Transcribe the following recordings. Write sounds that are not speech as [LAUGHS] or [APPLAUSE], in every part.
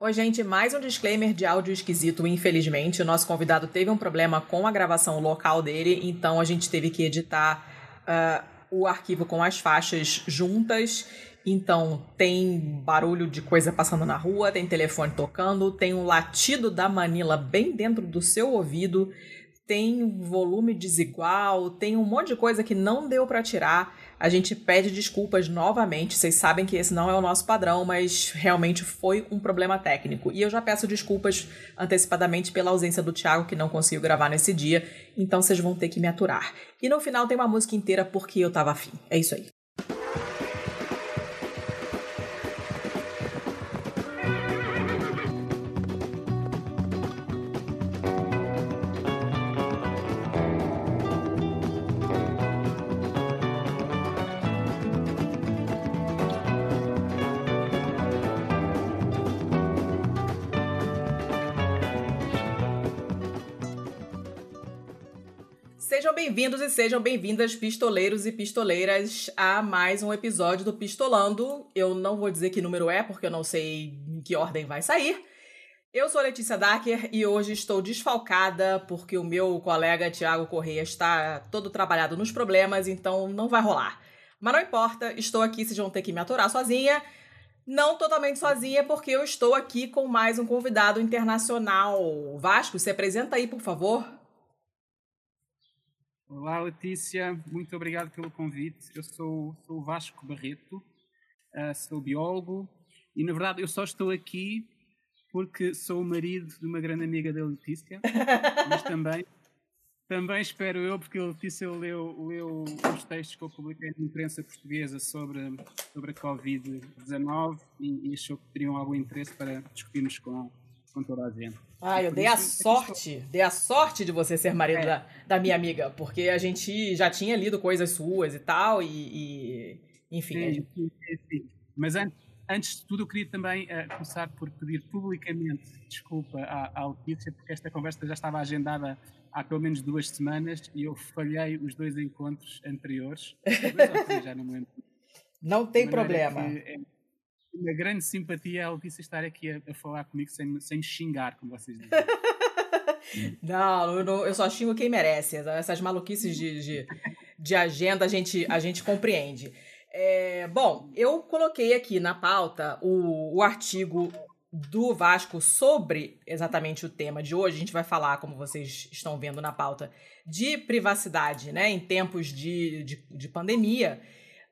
Oi, gente, mais um disclaimer de áudio esquisito. Infelizmente, o nosso convidado teve um problema com a gravação local dele, então a gente teve que editar uh, o arquivo com as faixas juntas. Então, tem barulho de coisa passando na rua, tem telefone tocando, tem um latido da Manila bem dentro do seu ouvido, tem volume desigual, tem um monte de coisa que não deu para tirar. A gente pede desculpas novamente. Vocês sabem que esse não é o nosso padrão, mas realmente foi um problema técnico. E eu já peço desculpas antecipadamente pela ausência do Thiago, que não conseguiu gravar nesse dia. Então vocês vão ter que me aturar. E no final tem uma música inteira porque eu tava afim. É isso aí. Bem-vindos e sejam bem-vindas, pistoleiros e pistoleiras, a mais um episódio do Pistolando. Eu não vou dizer que número é, porque eu não sei em que ordem vai sair. Eu sou Letícia Dacker e hoje estou desfalcada porque o meu colega Tiago Correia está todo trabalhado nos problemas, então não vai rolar. Mas não importa, estou aqui, vocês vão ter que me aturar sozinha. Não totalmente sozinha, porque eu estou aqui com mais um convidado internacional. Vasco, se apresenta aí, por favor. Olá, Letícia, muito obrigado pelo convite. Eu sou, sou o Vasco Barreto, uh, sou biólogo e, na verdade, eu só estou aqui porque sou o marido de uma grande amiga da Letícia, [LAUGHS] mas também, também espero eu, porque a Letícia leu, leu os textos que eu publiquei na imprensa portuguesa sobre, sobre a Covid-19 e, e achou que teriam algum interesse para discutirmos com, com toda a gente. Ah, eu dei a sorte, dei a sorte de você ser marido é. da, da minha amiga, porque a gente já tinha lido coisas suas e tal, e, e enfim. Gente... Mas antes, antes de tudo, eu queria também uh, começar por pedir publicamente desculpa à, à Letícia, porque esta conversa já estava agendada há pelo menos duas semanas e eu falhei os dois encontros anteriores. [LAUGHS] já não lembro. Não tem problema. Que, é, uma grande simpatia a Letícia estar aqui a, a, falar comigo sem, sem me xingar, como vocês dizem. [LAUGHS] não, eu, não, eu só xingo quem merece. Essas maluquices de, de, de agenda a gente, a gente compreende. É, bom, eu coloquei aqui na pauta o, o artigo do Vasco sobre exatamente o tema de hoje. A gente vai falar, como vocês estão vendo na pauta, de privacidade né, em tempos de, de, de pandemia.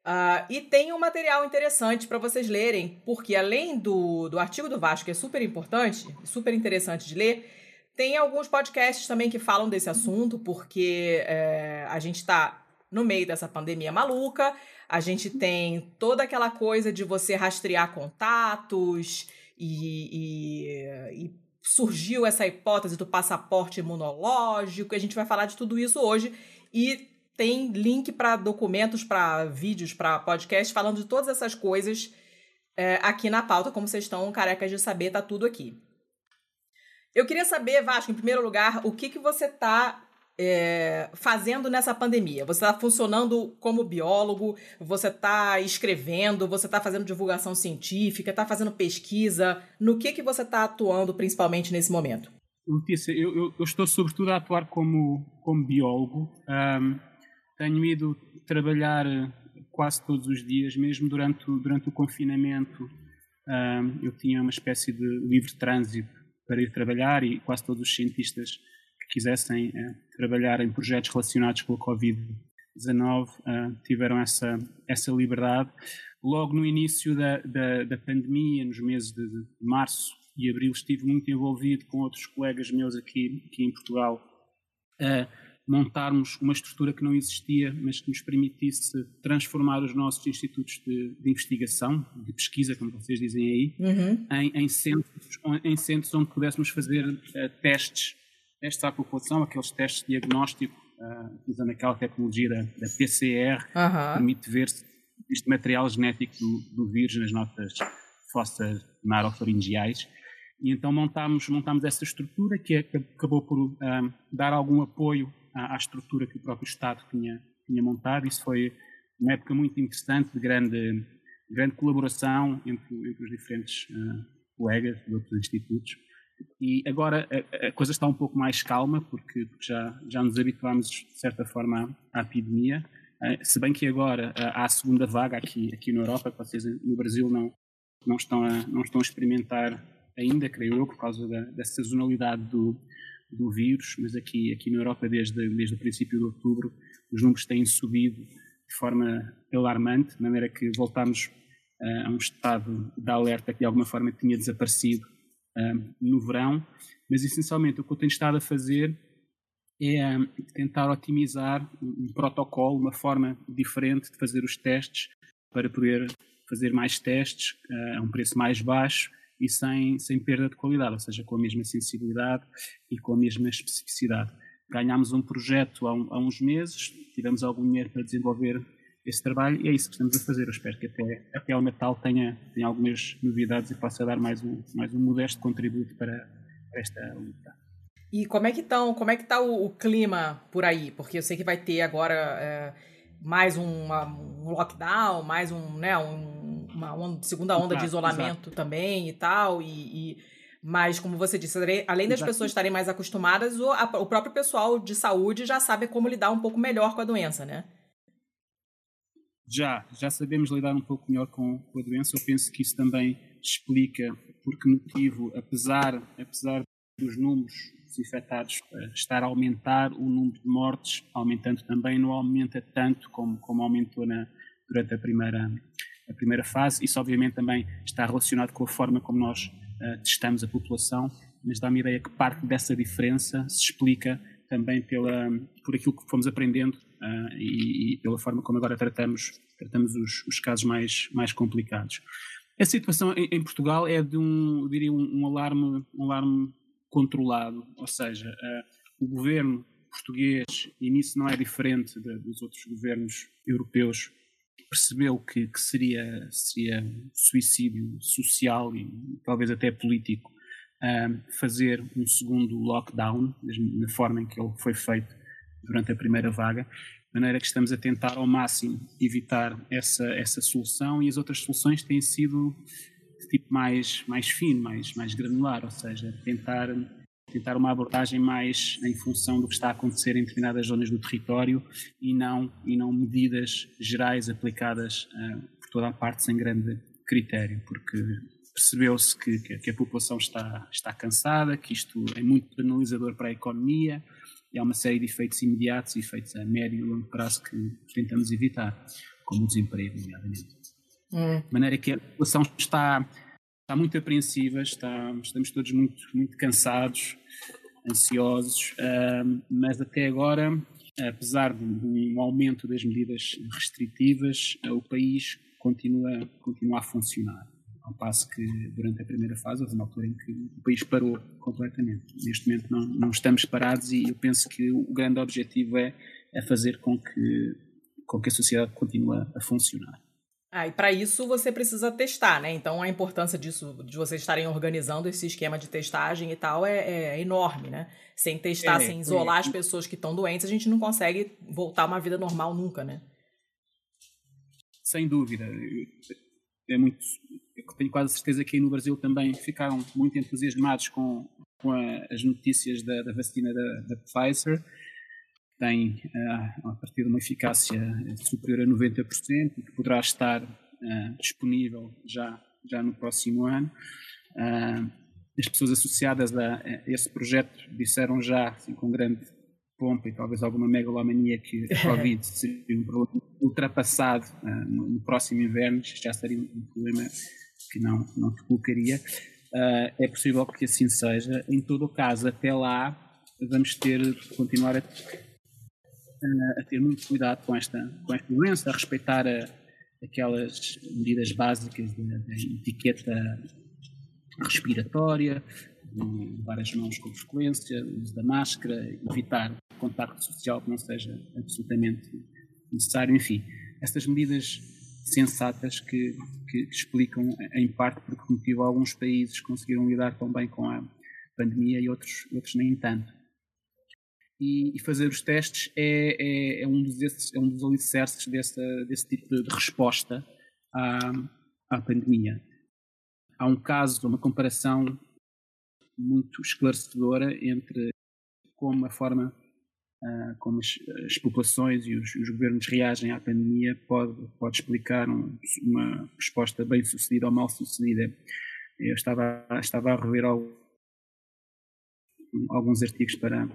Uh, e tem um material interessante para vocês lerem, porque além do, do artigo do Vasco, que é super importante, super interessante de ler, tem alguns podcasts também que falam desse assunto, porque é, a gente está no meio dessa pandemia maluca, a gente tem toda aquela coisa de você rastrear contatos e, e, e surgiu essa hipótese do passaporte imunológico, a gente vai falar de tudo isso hoje. E tem link para documentos, para vídeos, para podcast, falando de todas essas coisas é, aqui na pauta, como vocês estão carecas de saber, tá tudo aqui. Eu queria saber, Vasco, em primeiro lugar, o que, que você está é, fazendo nessa pandemia? Você está funcionando como biólogo? Você está escrevendo? Você está fazendo divulgação científica? Está fazendo pesquisa? No que, que você está atuando principalmente nesse momento? Letícia, eu, eu, eu, estou sobretudo a atuar como, como biólogo. Um, tenho ido trabalhar eh, quase todos os dias, mesmo durante o, durante o confinamento. eu tinha uma espécie de livre trânsito para ir trabalhar e quase todos os cientistas que quisessem uh, trabalhar em projetos relacionados com a Covid-19 uh, tiveram essa, essa liberdade. Logo no início da, da, da pandemia, nos meses de, de, março e abril, estive muito envolvido com outros colegas meus aqui, aqui em Portugal. Montarmos uma estrutura que não existia, mas que nos permitisse transformar os nossos institutos de, de investigação, de pesquisa, como vocês dizem aí, uhum. em, em, centros, em centros onde pudéssemos fazer uh, testes, testes à população, aqueles testes de diagnóstico, uh, usando aquela tecnologia da, da PCR, uhum. que permite ver se existe material genético do, do vírus nas nossas fossas narofaringiais. E então montámos, montámos essa estrutura que acabou por um, eh, dar algum apoio à, à estrutura que o próprio Estado tinha, tinha montado. Isso foi uma época muito interessante, de grande, grande colaboração entre, entre os diferentes uh, colegas de outros institutos. E agora a, a, coisa está um pouco mais calma, porque, porque já, já nos habituámos, de certa forma, à, à epidemia. Uh, se bem que agora uh, há a segunda vaga aqui, aqui na Europa, que vocês no Brasil não, não, estão a, não estão a experimentar ainda, creio eu, por causa da, da sazonalidade do, do vírus, mas aqui, aqui na Europa, desde, desde o princípio de outubro, os números têm subido de forma alarmante, de maneira que voltamos uh, a um estado de alerta que de alguma forma tinha desaparecido uh, no verão, mas essencialmente o que eu tenho estado a fazer é uh, tentar otimizar um protocolo, uma forma diferente de fazer os testes para poder fazer mais testes a um preço mais baixo e sem, sem perda de qualidade, ou seja, com a mesma sensibilidade e com a mesma especificidade. Ganhámos um projeto há, um, há uns meses, tivemos algum dinheiro para desenvolver esse trabalho e é isso que estamos a fazer. Eu espero que até, até ao Natal tenha, tenha algumas novidades e possa dar mais um, mais um modesto contributo para, para esta luta. E como é que estão, como é que está o, o, clima por aí? Porque eu sei que vai ter agora é, mais um lockdown, mais um, né, um, uma onda, segunda onda exato, de isolamento exato. também e tal, e, e, mas como você disse, além das exato. pessoas estarem mais acostumadas, o, a, o próprio pessoal de saúde já sabe como lidar um pouco melhor com a doença, né? Já, já sabemos lidar um pouco melhor com, com a doença. Eu penso que isso também explica por que motivo, apesar, apesar dos números dos infectados uh, estar a aumentar, o número de mortes aumentando também não aumenta tanto como, como aumentou na, durante a primeira, a primeira fase. Isso obviamente também está relacionado com a forma como nós uh, testamos a população, mas dá-me a ideia que parte dessa diferença se explica também pela, por aquilo que fomos aprendendo uh, e, e, pela forma como agora tratamos, tratamos os, os, casos mais, mais complicados. A situação em, em Portugal é de um, diria, um, um, alarme, um alarme controlado, ou seja, uh, o governo português, e nisso não é diferente de, dos outros governos europeus, percebeu que, que, seria, seria suicídio social e talvez até político fazer um segundo lockdown, na forma em que ele foi feito durante a primeira vaga, de maneira que estamos a tentar ao máximo evitar essa, essa solução e as outras soluções têm sido de tipo mais, mais fino, mais, mais granular, ou seja, tentar, tentar uma abordagem mais em função do que está a acontecer em determinadas zonas do território e não, e não medidas gerais aplicadas uh, por toda a parte sem grande critério, porque percebeu-se que, que, a população está, está cansada, que isto é muito penalizador para a economia e há uma série de efeitos imediatos e efeitos a médio e longo prazo que tentamos evitar, como o desemprego, nomeadamente. Hum. De maneira que a população está, está muito apreensiva, está, estamos todos muito, muito cansados, ansiosos, uh, mas até agora, apesar de um aumento das medidas restritivas, uh, o país continua, continua a funcionar. Ao passo que durante a primeira fase houve uma altura em que o país parou completamente. Neste momento não, não estamos parados e eu penso que o grande objetivo é, é fazer com que, com que a sociedade continue a funcionar. Ah, e para isso você precisa testar, né? Então a importância disso, de vocês estarem organizando esse esquema de testagem e tal, é, é enorme, né? Sem testar, é, sem isolar é. as pessoas que estão doentes, a gente não consegue voltar a uma vida normal nunca, né? Sem dúvida. É muito, tenho quase certeza que aí no Brasil também ficaram muito entusiasmados com, com a, as notícias da, da vacina da, da, Pfizer. Tem, uh, a partir de uma eficácia superior a 90% e que poderá estar uh, disponível já, já no próximo ano. Uh, as pessoas associadas a, esse projeto disseram já, assim, com grande pompa e talvez alguma megalomania que [LAUGHS] a Covid seria um problema ultrapassado no, no, próximo inverno, já seria um problema que não, não te colocaria. É possível que assim seja. Em todo o caso, até lá, vamos ter continuar a, a, ter muito cuidado com esta, com esta doença, a respeitar a, aquelas medidas básicas da, etiqueta respiratória, lavar as mãos com frequência, uso da máscara, evitar contacto social que não seja absolutamente necessário, enfim, estas medidas sensatas que, que, que, explicam, em parte, por que motivo alguns países conseguiram lidar tão bem com a pandemia e outros, outros nem tanto. E, e fazer os testes é, é, é, um é um dos alicerces desse, desse tipo de, de resposta à, à pandemia. há um caso, uma comparação muito esclarecedora entre como a forma uh, como as, as, populações e os, os, governos reagem à pandemia pode, pode explicar um, uma resposta bem sucedida ou mal sucedida. Eu estava, estava a rever alguns artigos para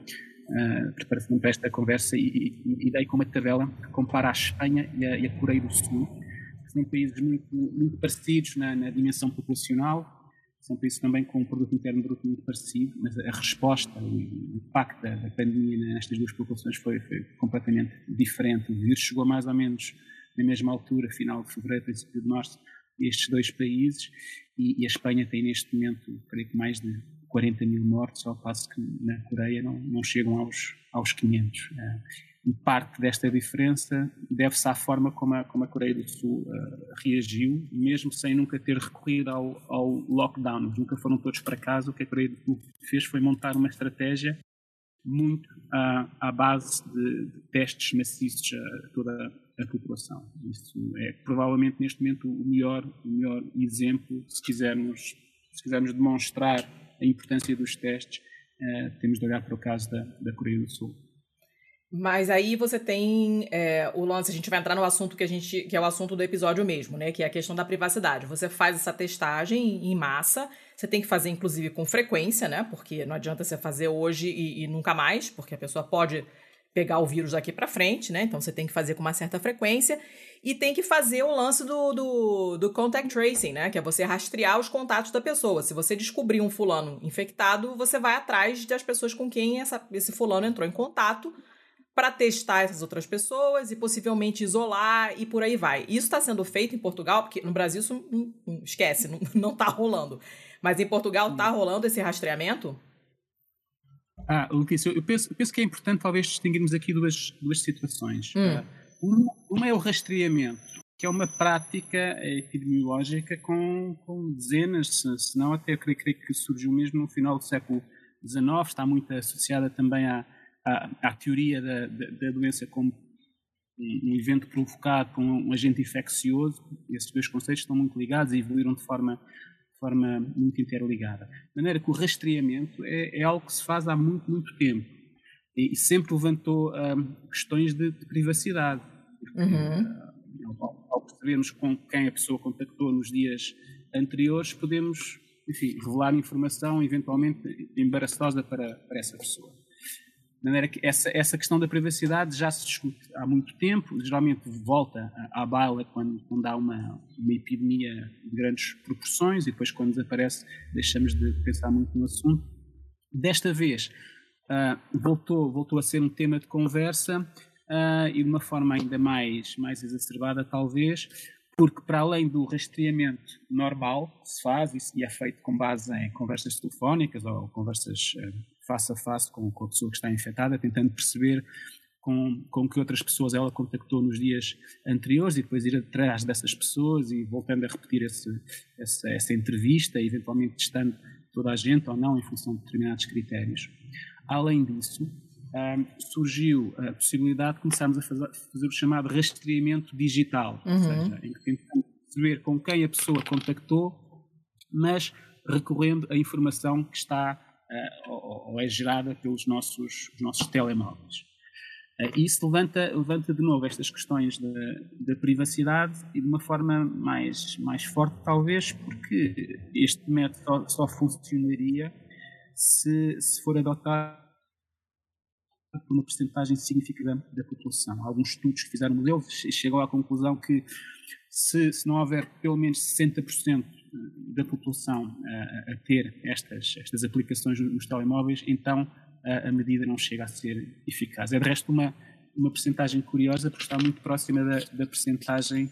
uh, preparação para esta conversa e, e, e, dei com uma tabela que compara a Espanha e a, e a Coreia do Sul, que são países muito, muito parecidos na, na dimensão populacional, são países também com um produto interno bruto muito parecido, mas a resposta, o impacto da, pandemia nestas duas populações foi, foi completamente diferente. O vírus chegou mais ou menos na mesma altura, final de fevereiro, princípio de março, estes dois países, e, e, a Espanha tem neste momento, creio que mais de 40 mil mortos, ao passo que na Coreia não, não chegam aos, aos 500. E parte desta diferença deve-se à forma como a, como a Coreia do Sul uh, reagiu, mesmo sem nunca ter recorrido ao, ao lockdown. Nunca foram todos para casa. O que a Coreia do Sul fez foi montar uma estratégia muito à, à base de, de, testes maciços a toda a população. Isso é provavelmente neste momento o melhor, o melhor exemplo, se quisermos, se quisermos demonstrar a importância dos testes, uh, temos de olhar para o caso da, da Coreia do Sul. Mas aí você tem é, o lance, a gente vai entrar no assunto que a gente, que é o assunto do episódio mesmo, né? Que é a questão da privacidade. Você faz essa testagem em massa, você tem que fazer, inclusive, com frequência, né? Porque não adianta você fazer hoje e, e nunca mais, porque a pessoa pode pegar o vírus daqui para frente, né? Então você tem que fazer com uma certa frequência e tem que fazer o lance do, do, do, contact tracing, né? Que é você rastrear os contatos da pessoa. Se você descobrir um fulano infectado, você vai atrás das pessoas com quem essa, esse fulano entrou em contato para testar essas outras pessoas e possivelmente isolar e por aí vai. Isso está sendo feito em Portugal, porque no Brasil isso [LAUGHS] não, não, esquece, não está rolando. Mas em Portugal está rolando esse rastreamento? Ah, Letícia, eu penso, eu penso, que é importante talvez distinguirmos aqui duas, duas situações. Hum. Ah, uma, uma, é o rastreamento, que é uma prática epidemiológica com, com dezenas, se não até eu creio, creio que surgiu mesmo no final do século XIX, está muito associada também à à, à teoria da, da, da, doença como um evento provocado por um agente infeccioso, esses dois conceitos estão muito ligados e evoluíram de forma, forma muito interligada. De maneira que o rastreamento é, é algo que se faz há muito, muito tempo e, e sempre levantou um, questões de, de, privacidade. Porque, uhum. uh, ao, ao percebermos com quem a pessoa contactou nos dias anteriores, podemos enfim, revelar informação eventualmente embaraçosa para, para essa pessoa. De maneira que essa, essa questão da privacidade já se discute há muito tempo, geralmente volta à baila quando, quando há uma, uma epidemia de grandes proporções e depois quando desaparece deixamos de pensar muito no assunto. Desta vez uh, voltou, voltou a ser um tema de conversa uh, e de uma forma ainda mais, mais exacerbada talvez, porque para além do rastreamento normal que se faz e é feito com base em conversas telefónicas ou conversas uh, face a face com, com a pessoa que está infectada, tentando perceber com, com que outras pessoas ela contactou nos dias anteriores e depois ir atrás dessas pessoas e voltando a repetir esse, essa, essa entrevista, eventualmente testando toda a gente ou não em função de determinados critérios. Além disso, um, surgiu a possibilidade de começarmos a fazer, fazer o chamado rastreamento digital, uhum. ou seja, em que tentamos perceber com quem a pessoa contactou, mas recorrendo à informação que está ou, ou, é gerada pelos nossos, nossos telemóveis. E isso levanta, levanta de novo estas questões da, privacidade e de uma forma mais, mais forte, talvez, porque este método só, funcionaria se, se for adotado por uma porcentagem significativa da população. Alguns estudos que fizeram modelos chegam à conclusão que se, se não houver pelo menos 60% da população a, a, ter estas, estas aplicações nos telemóveis, então a, a, medida não chega a ser eficaz. É de resto uma, uma percentagem curiosa porque está muito próxima da, da percentagem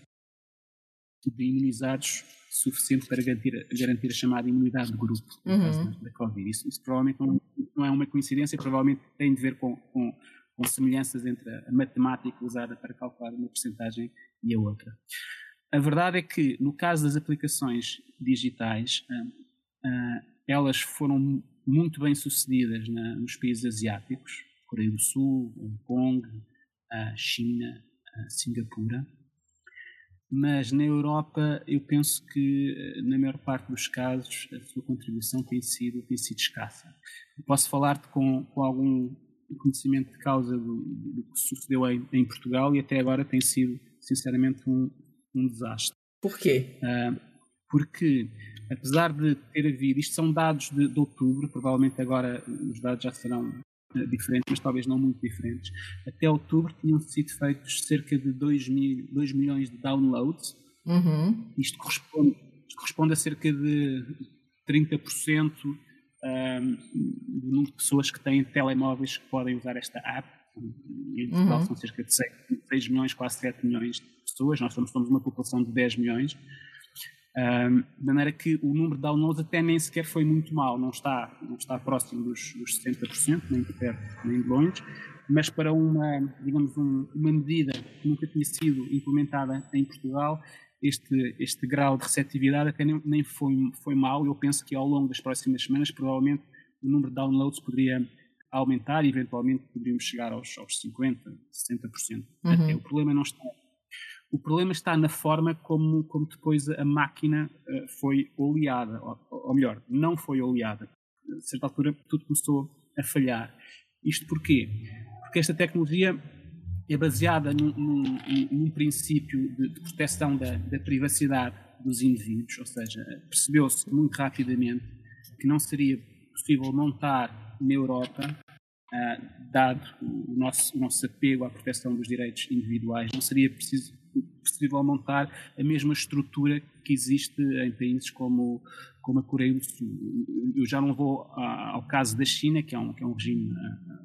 de imunizados suficiente para garantir, garantir a chamada imunidade de grupo no uhum. caso da Covid. Isso, isso provavelmente não, não, é uma coincidência, provavelmente tem de ver com, com, com semelhanças entre a matemática usada para calcular uma percentagem e a outra. A verdade é que, no caso das aplicações digitais, uh, uh, elas foram muito bem sucedidas nos países asiáticos, Coreia do Sul, Hong Kong, uh, China, Singapura. mas na Europa eu penso que, na maior parte dos casos, a sua contribuição tem sido, tem sido escassa. Eu posso falar-te com, com algum conhecimento de causa do, do que sucedeu em, em, Portugal e até agora tem sido, sinceramente, um, um desastre. Por quê? Uh, porque, apesar de ter havido, isto são dados de, de outubro, provavelmente agora os dados já serão uh, diferentes, mas talvez não muito diferentes. Até outubro tinham sido feitos cerca de 2, mil, 2 milhões de downloads. Uhum. Isto, corresponde, isto corresponde a cerca de 30% um, do número de pessoas que têm telemóveis que podem usar esta app. Em Portugal uhum. são cerca de 6, 6, milhões, quase 7 milhões de pessoas. Nós somos, somos uma população de 10 milhões. Um, de maneira que o número de downloads até nem sequer foi muito mal, não está, não está próximo dos, dos 60%, nem de perto, nem de longe, mas para uma, digamos, um, uma medida que nunca tinha sido implementada em Portugal, este, este grau de receptividade até nem, nem foi, foi mal. Eu penso que ao longo das próximas semanas, provavelmente, o número de downloads poderia aumentar e eventualmente poderíamos chegar aos, aos 50%, 60%. Uhum. Até o problema não está. O problema está na forma como, como depois a máquina uh, foi oleada, ou, ou, melhor, não foi oleada. A certa altura tudo começou a falhar. Isto porquê? Porque esta tecnologia é baseada num, num, num princípio de, de proteção da, da, privacidade dos indivíduos, ou seja, percebeu-se muito rapidamente que não seria possível montar na Europa, uh, dado o nosso, o nosso apego à proteção dos direitos individuais, não seria preciso, possível montar a mesma estrutura que existe em países como, como a Coreia do Sul. Eu já não vou ao caso da China, que é um, que é um regime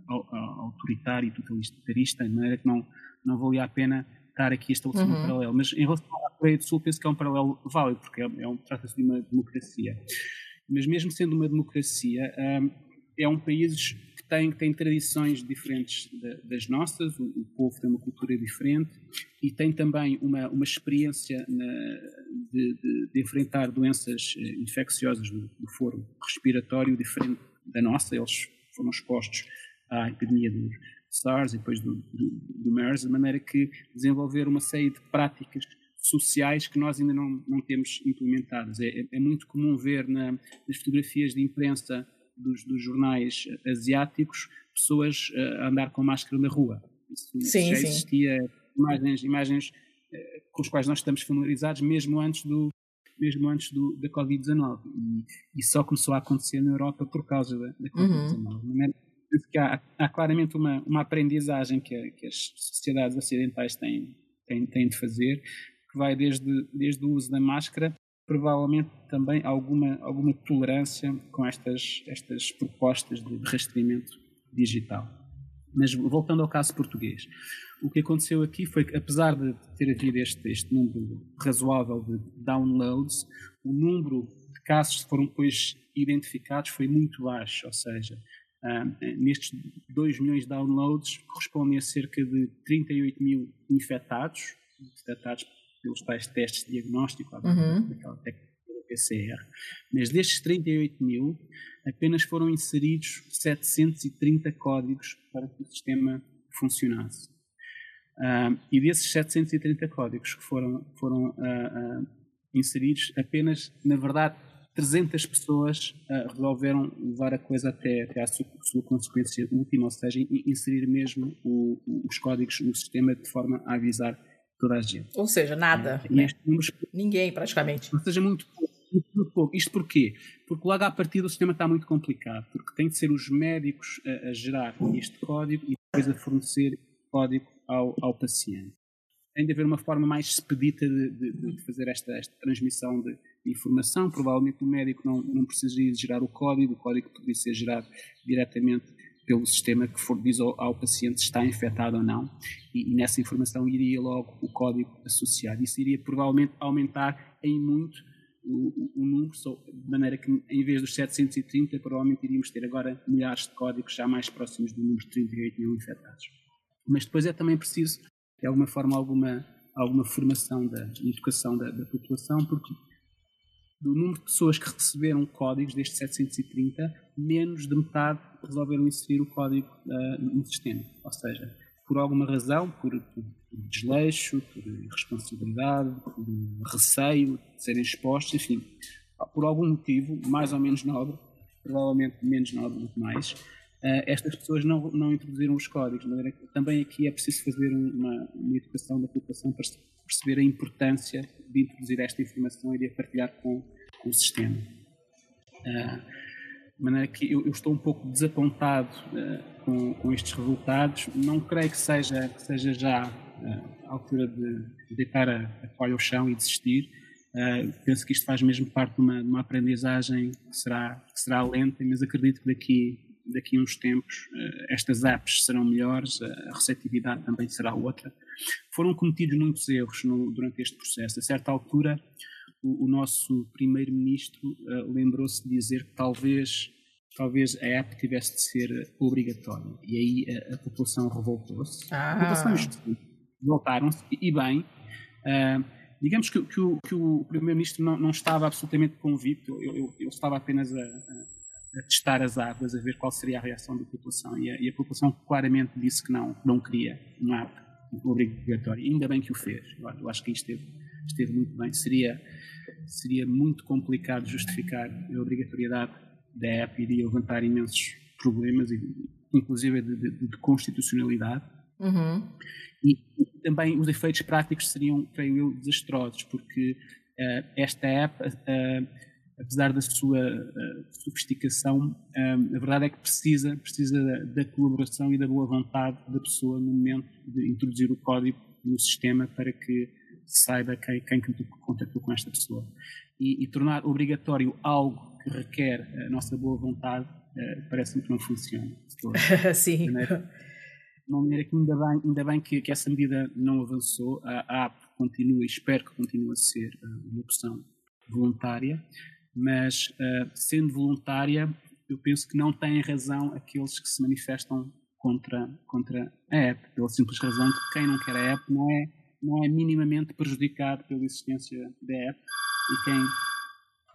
autoritário e totalitarista, de maneira que não, não valia a pena estar aqui a estabelecer uhum. um paralelo. Mas em relação à Coreia do Sul, penso que é um paralelo válido, porque é, é um, trata-se de uma democracia. Mas mesmo sendo uma democracia, um, é um país tem, tem tradições diferentes das nossas, o, o, povo tem uma cultura diferente e tem também uma, uma experiência na, de, de, de, enfrentar doenças eh, infecciosas do, do foro respiratório diferente da nossa. Eles foram expostos à epidemia do SARS e depois do, do, do MERS, de maneira que desenvolver uma série de práticas sociais que nós ainda não, não temos implementadas. É, é muito comum ver na, nas fotografias de imprensa dos, dos jornais asiáticos pessoas a andar com máscara na rua. Isso sim, já existia sim. imagens, imagens eh, com as quais nós estamos familiarizados mesmo antes do mesmo antes do, da Covid-19 e, e, só começou a acontecer na Europa por causa da, da Covid-19. Uhum que há, há claramente uma, uma aprendizagem que, a, que, as sociedades ocidentais têm, têm, têm de fazer, que vai desde, desde o uso da máscara, provavelmente também alguma, alguma tolerância com estas, estas propostas de rastreamento digital. Mas voltando ao caso português, o que aconteceu aqui foi que, apesar de ter havido este, este número razoável de downloads, o número de casos que foram depois identificados foi muito baixo, ou seja, Uh, nestes 2 milhões de downloads correspondem a cerca de 38 mil infectados, detectados pelos tais testes de diagnóstico, uhum. daquela técnica PCR. Mas destes 38 mil, apenas foram inseridos 730 códigos para que o sistema funcionasse. Uh, e desses 730 códigos que foram, foram uh, uh, inseridos, apenas, na verdade, 300 pessoas resolveram levar a coisa até, até à sua, sua, consequência última, ou seja, inserir mesmo o, os códigos no sistema de forma a avisar toda. Ou seja, nada. É, né? números, Ninguém, praticamente. Ou seja, muito pouco, muito pouco. Isto porquê? Porque logo à partida o sistema está muito complicado, porque tem de ser os médicos a, a gerar este código e depois a fornecer código ao, ao paciente. Tem de haver uma forma mais expedita de, de, de fazer esta, esta transmissão de informação. Provavelmente o médico não, não precisaria de gerar o código, o código poderia ser gerado diretamente pelo sistema que for, diz ao, ao paciente se está infectado ou não, e, e, nessa informação iria logo o código associado. Isso iria provavelmente aumentar em muito o, o, o número, de maneira que em vez dos 730, provavelmente iríamos ter agora milhares de códigos já mais próximos do número de 38 mil infectados. Mas depois é também preciso, de alguma forma, alguma, alguma formação da educação da, da população, porque do número de pessoas que receberam códigos destes 730, menos de metade resolveram inserir o código uh, no sistema. Ou seja, por alguma razão, por, por desleixo, por irresponsabilidade, por receio de serem expostos, enfim, por algum motivo, mais ou menos nobre, provavelmente menos nobre do que mais, uh, estas pessoas não, não introduziram os códigos. Também aqui é preciso fazer uma, uma educação da população para perceber a importância de introduzir esta informação e de a partilhar com, com o sistema. Uh, de maneira que eu, eu, estou um pouco desapontado uh, com, com, estes resultados. Não creio que seja, que seja já uh, a altura de deitar a, a toalha ao chão e desistir. Uh, penso que isto faz mesmo parte de uma, de uma aprendizagem que será, que será lenta, mas acredito que daqui, daqui a uns tempos estas apps serão melhores, a receptividade também será outra. Foram cometidos muitos erros no, durante este processo. A certa altura, o, o nosso primeiro-ministro uh, lembrou-se de dizer que talvez, talvez a app tivesse de ser obrigatória. E aí a, a população revoltou-se. Ah. A população voltaram-se, e, bem. Uh, digamos que, que, o, o primeiro-ministro não, não, estava absolutamente convicto, ele, estava apenas a, a, a, testar as águas, a ver qual seria a reação da população. E a, e a população claramente disse que não, não queria uma app obrigatória. Ainda bem que o fez. Eu, eu acho que isto esteve, esteve muito bem. Seria seria muito complicado justificar a obrigatoriedade da app, iria levantar imensos problemas, inclusive de, de, de constitucionalidade. Uhum. E, e, também os efeitos práticos seriam, creio eu, desastrosos, porque uh, esta app, uh, apesar da sua uh, sofisticação, a verdade é que precisa, precisa da, da, colaboração e da boa vontade da pessoa no momento de introduzir o código no sistema para que saiba quem, quem contactou com esta pessoa. E, e, tornar obrigatório algo que requer a nossa boa vontade uh, parece-me que não funciona. [LAUGHS] Sim. De maneira que ainda bem, ainda bem que, que, essa medida não avançou. A, app continua e espero que continue a ser uh, uma opção voluntária, mas uh, sendo voluntária, eu penso que não têm razão aqueles que se manifestam contra, contra a app, pela simples razão de que quem não quer a app não é não é minimamente prejudicado pela existência da app. E quem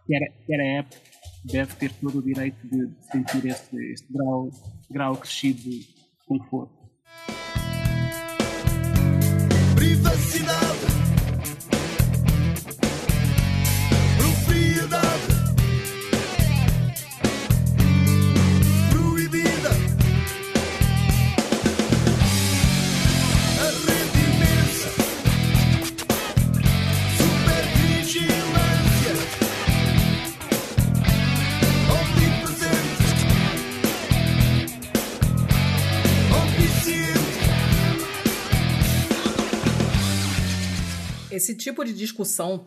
quer, quer a app deve ter todo o direito de sentir este, este grau, grau crescido de conforto. Privacidade esse tipo de discussão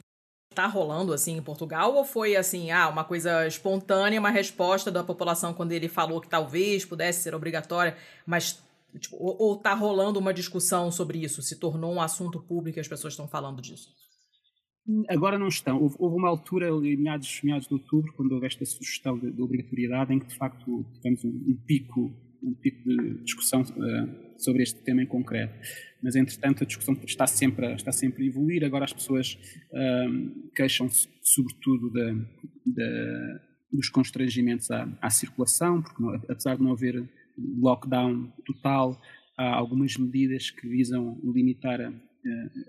está rolando assim em Portugal ou foi assim, ah, uma coisa espontânea, uma resposta da população quando ele falou que talvez pudesse ser obrigatória, mas tipo, ou está rolando uma discussão sobre isso, se tornou um assunto público e as pessoas estão falando disso? Agora não estão. Houve, houve uma altura, em meados, meados de outubro, quando houve esta sugestão de, de obrigatoriedade, em que de facto tivemos um, um pico, um pico de discussão uh, sobre este tema em concreto mas entretanto a discussão está sempre a, está sempre a evoluir. Agora as pessoas um, queixam-se sobretudo da, da, dos constrangimentos à, à circulação, porque apesar de não haver lockdown total, há algumas medidas que visam limitar a,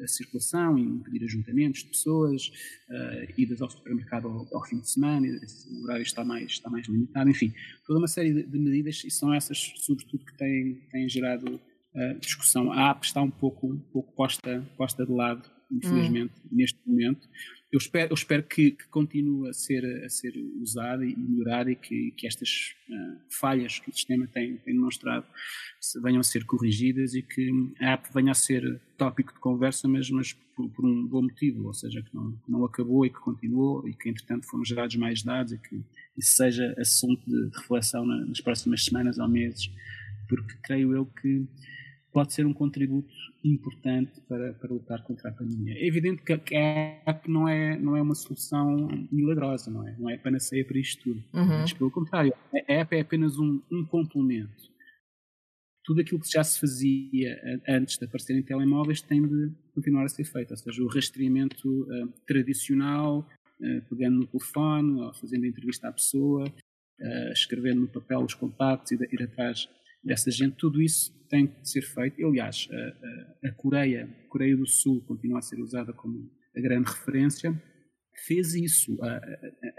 a, circulação, impedir ajuntamentos de pessoas, uh, idas ao supermercado ao, ao, fim de semana, esse horário está mais, está mais limitado, enfim, toda uma série de, de medidas e são essas, sobretudo, que têm, têm gerado a discussão. A app está um pouco, um pouco posta, posta de lado, infelizmente, hum. neste momento. Eu espero, eu espero que, que, continue a ser, a ser usada e melhorada e que, que estas uh, falhas que o sistema tem, tem demonstrado venham a ser corrigidas e que a app venha a ser tópico de conversa, mas, mas por, por, um bom motivo, ou seja, que não, não acabou e que continuou e que, entretanto, foram gerados mais dados e que isso seja assunto de reflexão nas próximas semanas ou meses, porque creio eu que pode ser um contributo importante para, para lutar contra a pandemia. É evidente que a app não é, não é uma solução milagrosa, não é? Não é panaceia para isto tudo. Uhum. Mas, pelo contrário, a app é apenas um, um complemento. Tudo aquilo que já se fazia antes de aparecer em telemóveis tem de continuar a ser feito. Ou seja, o rastreamento uh, tradicional, uh, pegando no telefone, ou fazendo entrevista à pessoa, uh, escrevendo no papel os contactos e ir atrás dessa gente, tudo isso tem de ser feito. Aliás, a, a, a Coreia, a Coreia do Sul continua a ser usada como a grande referência, fez isso. A,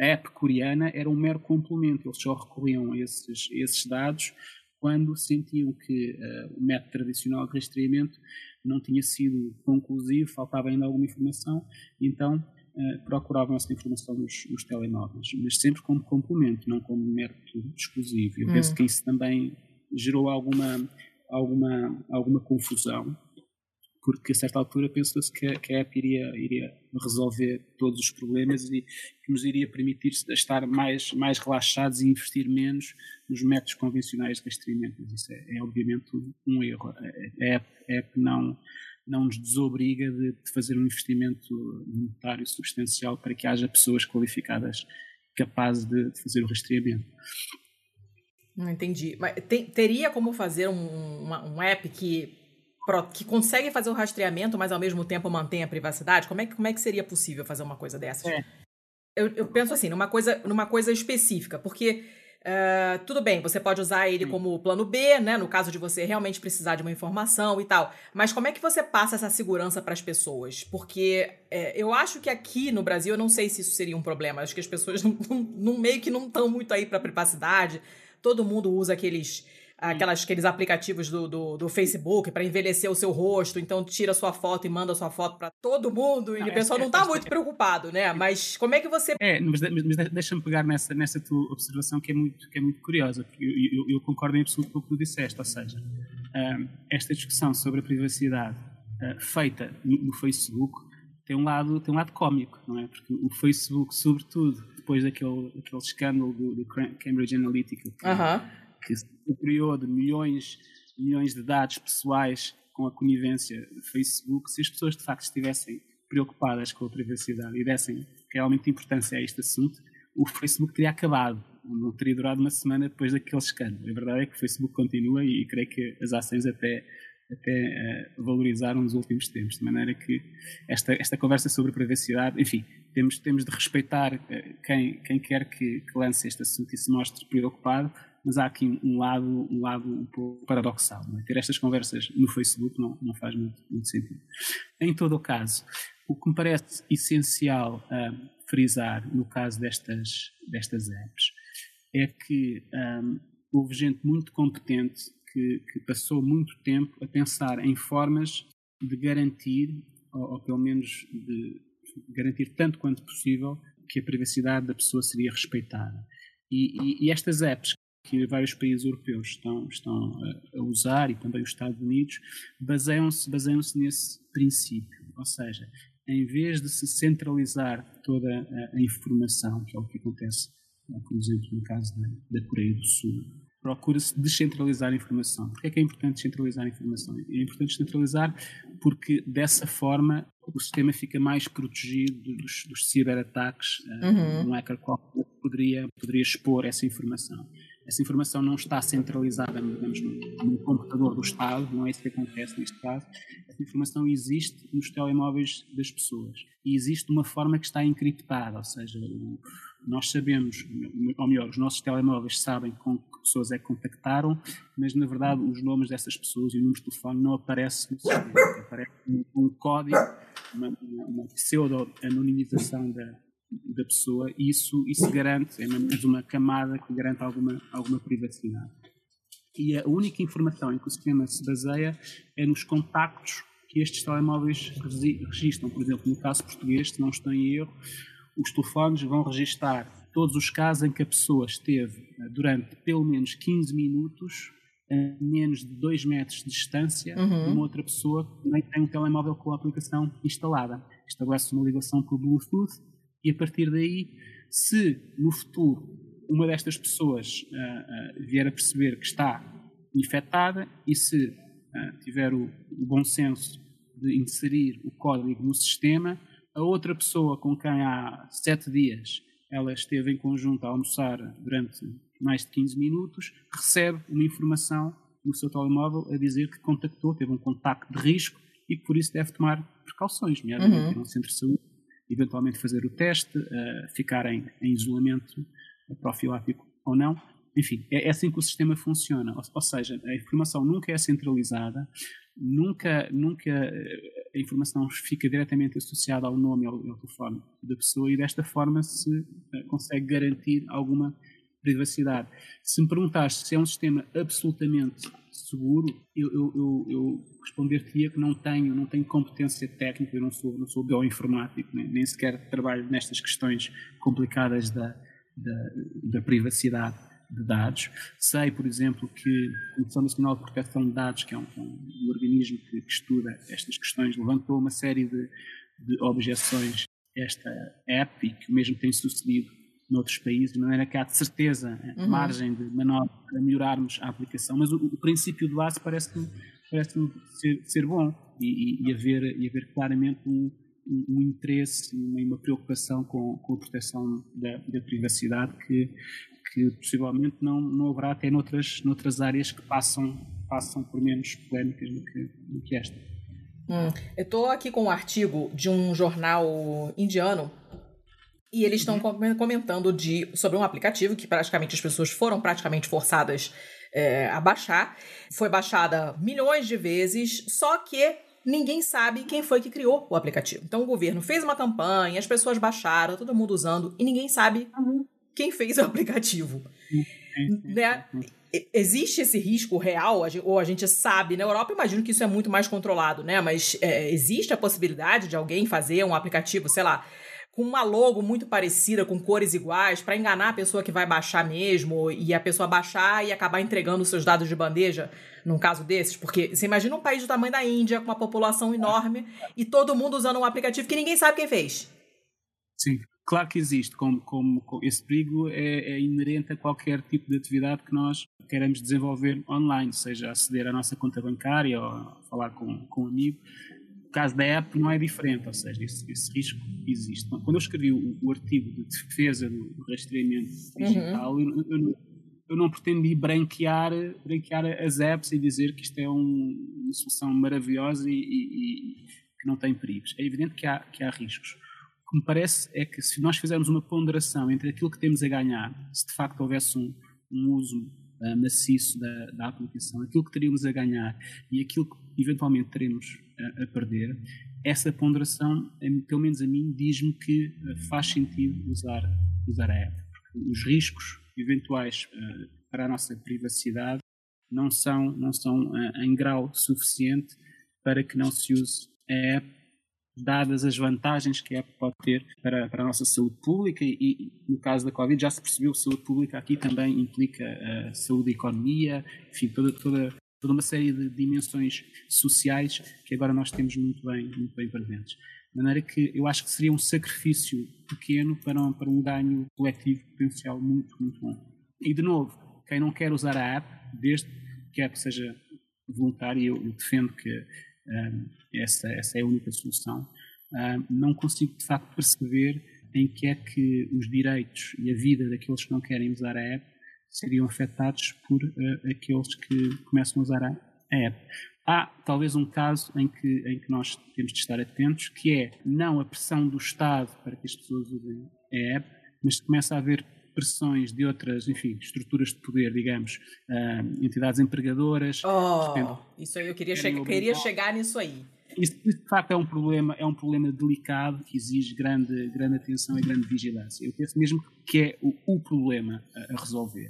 a, app coreana era um mero complemento, eles só recorriam a esses, esses dados quando sentiam que uh, o método tradicional de rastreamento não tinha sido conclusivo, faltava ainda alguma informação, então uh, procuravam essa informação nos, nos, telemóveis, mas sempre como complemento, não como método exclusivo. Eu hum. penso que isso também gerou alguma, alguma, alguma confusão porque a certa altura pensou-se que, que, a app iria, iria resolver todos os problemas e que nos iria permitir estar mais, mais relaxados e investir menos nos métodos convencionais de rastreamento. Mas isso é, é obviamente um erro. A app, a app não, não nos desobriga de, de fazer um investimento monetário substancial para que haja pessoas qualificadas capazes de, de fazer o rastreamento. Não entendi. Mas tem, teria como fazer um, uma, um app que que consegue fazer o rastreamento, mas ao mesmo tempo mantém a privacidade? Como é que, como é que seria possível fazer uma coisa dessas? É. Eu, eu, penso assim, numa coisa, numa coisa específica, porque uh, tudo bem, você pode usar ele Sim. como plano B, né? No caso de você realmente precisar de uma informação e tal. Mas como é que você passa essa segurança para as pessoas? Porque é, eu acho que aqui no Brasil, eu não sei se isso seria um problema. Acho que as pessoas [LAUGHS] não, não, não meio que não estão muito aí para privacidade. Todo mundo usa aqueles aquelas, aqueles aplicativos do, do, do Facebook para envelhecer o seu rosto, então tira sua foto e manda sua foto para todo mundo, e não, o pessoal não está muito preocupado, né? Mas como é que você. É, mas, mas deixa-me pegar nessa, nessa tua observação que é muito, que é muito curiosa, porque eu, eu, eu concordo em absoluto com o que tu disseste, ou seja, um, esta discussão sobre a privacidade uh, feita no, no, Facebook tem um lado tem um lado cómico, não é? Porque o Facebook, sobretudo depois daquele, daquele escândalo do, do Cambridge Analytica, que, uh -huh que se apropriou de milhões, milhões de dados pessoais com a conivência do Facebook, se as pessoas de facto estivessem preocupadas com a privacidade e dessem realmente importância a este assunto, o Facebook teria acabado. Não teria durado uma semana depois daquele escândalo. A verdade é que o Facebook continua e, e creio que as ações até, até uh, valorizaram nos últimos tempos. De maneira que esta, esta conversa sobre privacidade, enfim, temos, temos de respeitar uh, quem, quem quer que, que lance este assunto e se mostre preocupado, mas há aqui um lado um, lado um pouco paradoxal. É? Ter estas conversas no Facebook não, não faz muito, muito, sentido. Em todo o caso, o que me parece essencial uh, frisar no caso destas, destas apps é que um, houve gente muito competente que, que, passou muito tempo a pensar em formas de garantir, ou, ou pelo menos de garantir tanto quanto possível, que a privacidade da pessoa seria respeitada. E, e, e, estas apps que vários países europeus estão, estão a, usar e também os Estados Unidos, baseiam-se baseiam nesse princípio. Ou seja, em vez de se centralizar toda a, a informação, que é o que acontece, por exemplo, no caso da, da Coreia do Sul, procura-se descentralizar a informação. Por que é que é importante descentralizar a informação? É importante descentralizar porque dessa forma o sistema fica mais protegido dos, dos ciberataques. Eh, uhum. Um hacker qualquer poderia, poderia expor essa informação essa informação não está centralizada digamos, no, computador do Estado, não é isso que acontece neste caso. Essa informação existe nos telemóveis das pessoas e existe de uma forma que está encriptada, ou seja, nós sabemos, ou melhor, os nossos telemóveis sabem com que pessoas é que contactaram, mas na verdade os nomes dessas pessoas e o número de telefone não aparecem no sistema, aparece um, código, uma, uma pseudo-anonimização da, da pessoa e isso, isso garante, é uma camada que garante alguma, alguma privacidade. E a única informação em que o sistema se baseia é nos contactos que estes telemóveis registram. Por exemplo, no caso português, se não estou em erro, os telefones vão registar todos os casos em que a pessoa esteve eh, durante pelo menos 15 minutos a menos de 2 metros de distância uhum. de uma outra pessoa que também tem um telemóvel com a aplicação instalada. Estabelece uma ligação por Bluetooth e a partir daí, se no futuro uma destas pessoas uh, uh, vier a perceber que está infectada e se uh, tiver o, o, bom senso de inserir o código no sistema, a outra pessoa com quem há sete dias ela esteve em conjunto a almoçar durante mais de 15 minutos, recebe uma informação no seu telemóvel a dizer que contactou, teve um contacto de risco e que por isso deve tomar precauções, nomeadamente uhum. no centro de saúde eventualmente fazer o teste, uh, ficar em, em, isolamento profilático ou não, enfim, é, é assim que o sistema funciona. Ou, ou, seja, a informação nunca é centralizada, nunca, nunca eh, a informação fica diretamente associada ao nome e ao, ao telefone da pessoa e desta forma se uh, consegue garantir alguma privacidade. Se me perguntares se é um sistema absolutamente seguro, eu, eu, eu, eu responder-te-ia que não tenho, não tenho competência técnica, eu não sou, não sou bioinformático, nem, nem sequer trabalho nestas questões complicadas da, da, da privacidade de dados. Sei, por exemplo, que a Comissão Nacional de Proteção de Dados, que é um, um organismo que, que, estuda estas questões, levantou uma série de, de objeções a esta app e que mesmo tem sucedido noutros países, de maneira que há de certeza uhum. margem de manobra para melhorarmos a aplicação, mas o, o princípio de base parece-me parece ser, ser bom e, e, e, haver, e haver claramente um, um, um interesse e uma preocupação com, com a proteção da, da, privacidade que, que possivelmente não, não haverá até noutras, noutras áreas que passam, passam por menos polémicas do que, do que esta. Hum, eu estou aqui com um artigo de um jornal indiano e eles estão uhum. comentando de, sobre um aplicativo que praticamente as pessoas foram praticamente forçadas é, a baixar. Foi baixada milhões de vezes, só que ninguém sabe quem foi que criou o aplicativo. Então o governo fez uma campanha, as pessoas baixaram, todo mundo usando, e ninguém sabe uhum. Quem fez o aplicativo. Né? Existe esse risco real, ou a gente sabe, na Europa imagino que isso é muito mais controlado, né? Mas é, existe a possibilidade de alguém fazer um aplicativo, sei lá, com uma logo muito parecida, com cores iguais, para enganar a pessoa que vai baixar mesmo e a pessoa baixar e acabar entregando os seus dados de bandeja, num caso desses? Porque você imagina um país do tamanho da Índia, com uma população enorme, e todo mundo usando um aplicativo que ninguém sabe quem fez. Sim, claro que existe, como, como, como esse perigo é, é, inerente a qualquer tipo de atividade que nós queremos desenvolver online, seja aceder à nossa conta bancária ou falar com, com um amigo caso da app não é diferente, ou seja, esse, esse risco existe. Quando eu escrevi o, o artigo de defesa do, rastreamento digital, uhum. eu, eu, eu, não pretendi branquear, branquear as apps e dizer que isto é um, uma solução maravilhosa e, e, e, que não tem perigos. É evidente que há, que há riscos. Que me parece é que se nós fizermos uma ponderação entre aquilo que temos a ganhar, se de facto houvesse um, um uso uh, maciço da, da aplicação, aquilo que teríamos a ganhar e aquilo que eventualmente teremos a, a perder, essa ponderação, pelo menos a mim, diz-me que eh, faz sentido usar, usar a app. Porque os riscos eventuais uh, para a nossa privacidade não são, não são uh, em grau suficiente para que não se use a app, dadas as vantagens que a app pode ter para, para a nossa saúde pública e, no caso da Covid já se percebeu que saúde pública aqui também implica a saúde e economia, enfim, toda, toda, toda uma série de dimensões sociais que agora nós temos muito bem, muito bem presentes. De maneira que eu acho que seria um sacrifício pequeno para um, para um ganho coletivo potencial muito, muito bom. E, de novo, quem não quer usar a app, desde que a app seja voluntária, eu, eu defendo que essa, essa é a única solução, não consigo, de facto, perceber em que é que os direitos e a vida daqueles que não querem usar a app seriam afetados por uh, aqueles que começam a usar a, a app. Há talvez um caso em que, em que nós temos de estar atentos, que é não a pressão do Estado para que as pessoas usem a app, mas começa a haver pressões de outras, enfim, estruturas de poder, digamos, uh, entidades empregadoras. Oh, isso aí eu queria, che queria chegar nisso aí. Isso, de facto, é um problema, é um problema delicado que exige grande, grande atenção e grande vigilância. Eu penso mesmo que é o, o problema a, a resolver.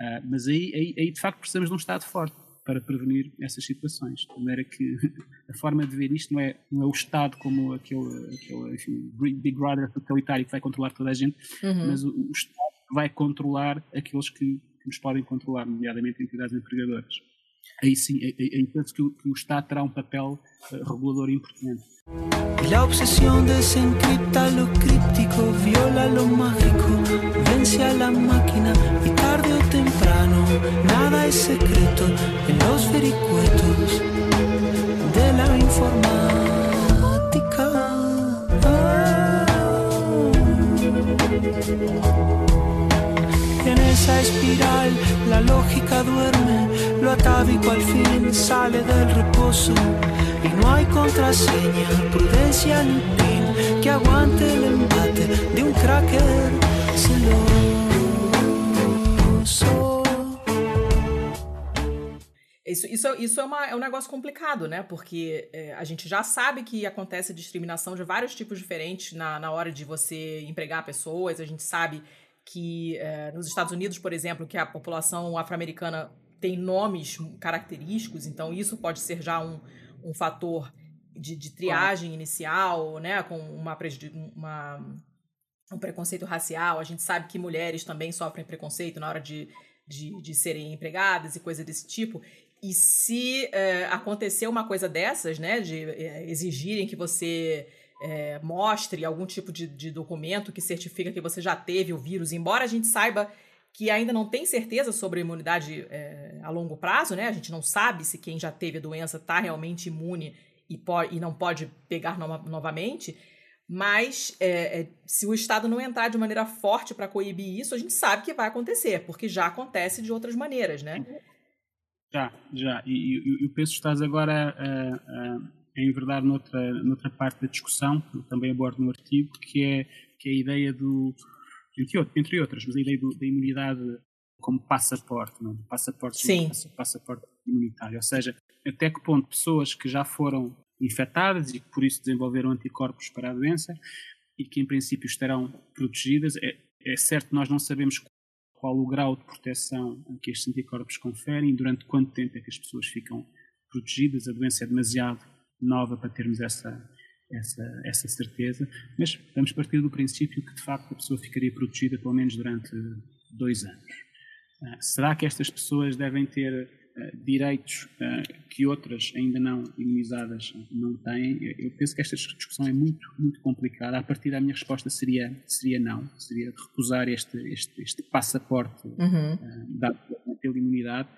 Uh, mas aí, aí, aí, de facto, precisamos de um Estado forte para prevenir essas situações. De maneira que [LAUGHS] a forma de ver isto não é, não é o Estado como aquele, aquele enfim, Big Brother totalitário que vai controlar toda a gente, uhum. mas o, o, Estado vai controlar aqueles que, que nos podem controlar, nomeadamente entidades empregadoras. Aí penso que que o Estado terá um papel uh, regulador importante. La obsesión desencripta lo críptico, viola lo mágico, vence a la máquina y tarde o temprano nada es secreto en los vericuetos de la informática. En esa espiral la lógica duerme, lo atávico al fin sale del reposo y no hay contraseña, prudencia ni pin que aguante el embate de un cracker celoso. Isso, isso, isso é, uma, é um negócio complicado, né? Porque é, a gente já sabe que acontece discriminação de vários tipos diferentes na, na hora de você empregar pessoas. A gente sabe que é, nos Estados Unidos, por exemplo, que a população afro-americana tem nomes característicos, então isso pode ser já um, um fator de, de triagem inicial, né? Com uma, uma, um preconceito racial. A gente sabe que mulheres também sofrem preconceito na hora de, de, de serem empregadas e coisa desse tipo. E se é, acontecer uma coisa dessas, né, de é, exigirem que você é, mostre algum tipo de, de, documento que certifica que você já teve o vírus, embora a gente saiba que ainda não tem certeza sobre a imunidade é, a longo prazo, né? A gente não sabe se quem já teve a doença está realmente imune e, e não pode pegar no, novamente. Mas é, é, se o Estado não entrar de maneira forte para coibir isso, a gente sabe que vai acontecer, porque já acontece de outras maneiras, né? Já, já. E, e, eu penso que estás agora a, a, a enverdar noutra, noutra parte da discussão, que também abordo no artigo, que é, que é a ideia do, entre outras, mas a ideia do, da imunidade como passaporte, não? É? passaporte, Sim. passaporte imunitário. Ou seja, até que ponto pessoas que já foram infectadas e que por isso desenvolveram anticorpos para a doença e que em princípio estarão protegidas. É, é certo que nós não sabemos qual o grau de proteção que estes anticorpos conferem durante quanto tempo é que as pessoas ficam protegidas. A doença é demasiado nova para termos essa, essa, essa certeza, mas vamos partir do princípio que de facto a pessoa ficaria protegida pelo menos durante dois anos. Ah, será que estas pessoas devem ter eh, direitos uh, que outras ainda não imunizadas não têm, eu penso que esta discussão é muito, muito complicada. A partir da minha resposta seria, seria não, seria recusar este, este, este passaporte uhum. uh, da, pela imunidade,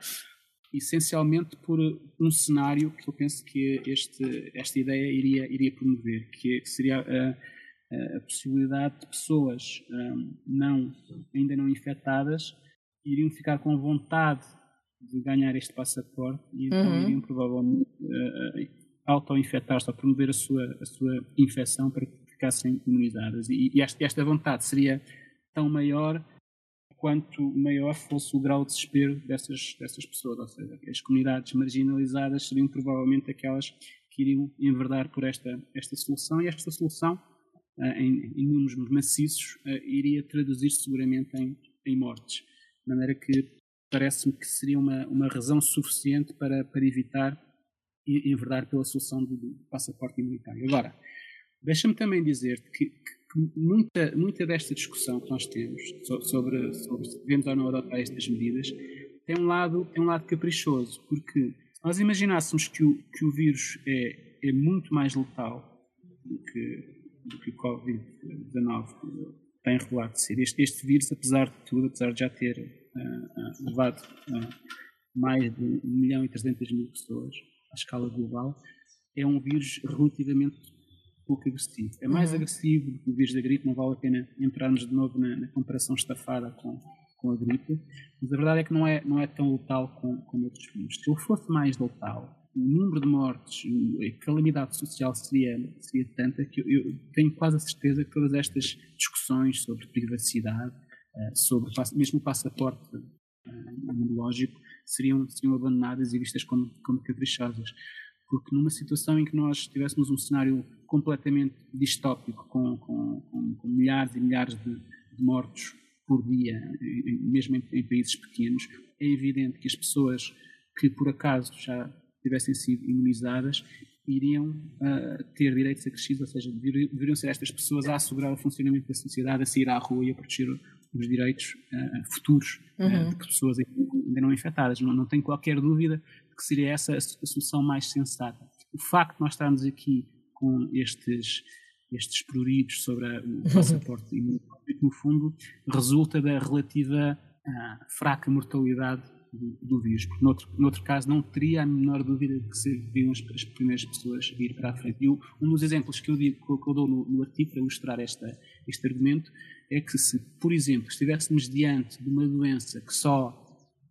essencialmente por um cenário que eu penso que este, esta ideia iria, iria promover, que seria a, a possibilidade de pessoas um, não, ainda não infectadas iriam ficar com vontade de ganhar este passaporte e então uhum. iriam provavelmente uh, auto-infectar-se ou promover a sua, a sua infecção para que ficassem imunizadas. E, e esta, esta vontade seria tão maior quanto maior fosse o grau de desespero dessas, dessas pessoas, ou seja, as comunidades marginalizadas seriam provavelmente aquelas que iriam enverdar por esta, esta solução e esta solução, uh, em, em números maciços, uh, iria traduzir-se seguramente em, em mortes. De maneira que parece-me que seria uma, uma razão suficiente para, para evitar enverdar pela solução do, do passaporte imunitário. Agora, deixa-me também dizer que, que, muita, muita desta discussão que nós temos sobre, sobre se devemos ou não adotar estas medidas tem um lado, tem um lado caprichoso, porque se nós imaginássemos que o, que o vírus é, é muito mais letal do que, do que o Covid-19 tem revelado ser, este, este vírus, apesar de tudo, apesar de já ter levado mais de 1 milhão e 300 mil pessoas à escala global, é um vírus relativamente pouco agressivo. É mais uhum. agressivo do que o vírus da gripe, não vale a pena entrarmos de novo na, na, comparação estafada com, com a gripe, mas a verdade é que não é, não é tão letal como, como outros vírus. Se ele fosse mais letal, o número de mortes, a calamidade social seria, seria tanta que eu, eu tenho quase a certeza que todas estas discussões sobre privacidade, eh, sobre mesmo o passaporte eh, imunológico seriam, seriam abandonadas e vistas como, como caprichosas. Porque numa situação em que nós tivéssemos um cenário completamente distópico, com, com, com, com milhares e milhares de, de, mortos por dia, mesmo em, em países pequenos, é evidente que as pessoas que por acaso já tivessem sido imunizadas iriam uh, ter direitos acrescidos, ou seja, deveriam ser estas pessoas a assegurar o funcionamento da sociedade, a sair à rua e a proteger os direitos uh, futuros uh, uhum. de pessoas ainda não infectadas. Não, não tenho qualquer dúvida que seria essa a, solução mais sensata. O facto de nós estarmos aqui com estes, estes pruridos sobre a, o [LAUGHS] passaporte imunológico, no fundo, resulta da relativa uh, fraca mortalidade do, do, vírus, porque noutro, noutro caso não teria a menor dúvida de que seriam as, as primeiras pessoas a ir para a frente. E o, um dos exemplos que eu, digo, que eu dou no, no artigo para ilustrar esta, este argumento é que se, por exemplo, estivéssemos diante de uma doença que só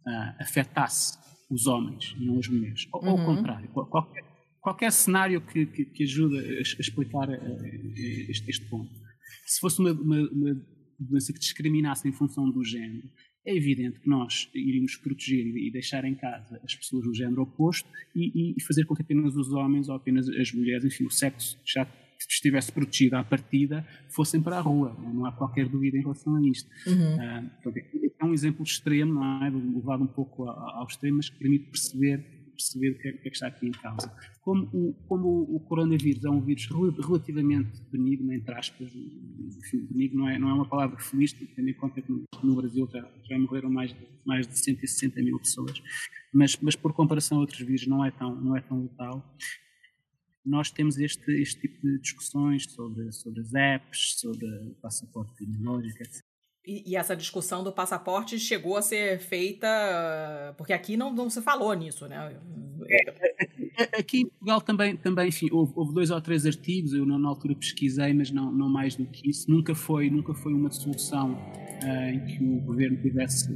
uh, afetasse os homens e não as mulheres, ou, uhum. ao contrário, qualquer, qualquer cenário que, que, que ajude a, explicar uh, este, este, ponto. Se fosse uma, uma, uma, doença que discriminasse em função do género, é evidente que nós iríamos proteger e deixar em casa as pessoas do género oposto e, e fazer com que apenas os homens ou apenas as mulheres, enfim, o sexo já estivesse protegido à partida, fossem para a rua. Não há qualquer dúvida em relação a isto. Uhum. Uh, é um exemplo extremo, não é? levado um pouco ao extremo, mas que permite perceber perceber o que, é, o que, é, que está aqui em causa. Como o, como o coronavírus é um vírus relativamente benigno, entre aspas, enfim, benigno não é, não é uma palavra feliz, tendo em conta que no, no Brasil já, já morreram mais de, mais de 160 mil pessoas, mas, mas por comparação a outros vírus não é tão, não é tão letal nós temos este, este tipo de discussões sobre, sobre as apps, sobre o passaporte criminológico, etc. E, e, essa discussão do passaporte chegou a ser feita, porque aqui não, não se falou nisso, né? É, aqui em Portugal também, também enfim, houve, houve, dois ou três artigos, eu na, altura pesquisei, mas não, não mais do que isso. Nunca foi, nunca foi uma solução uh, em que o governo tivesse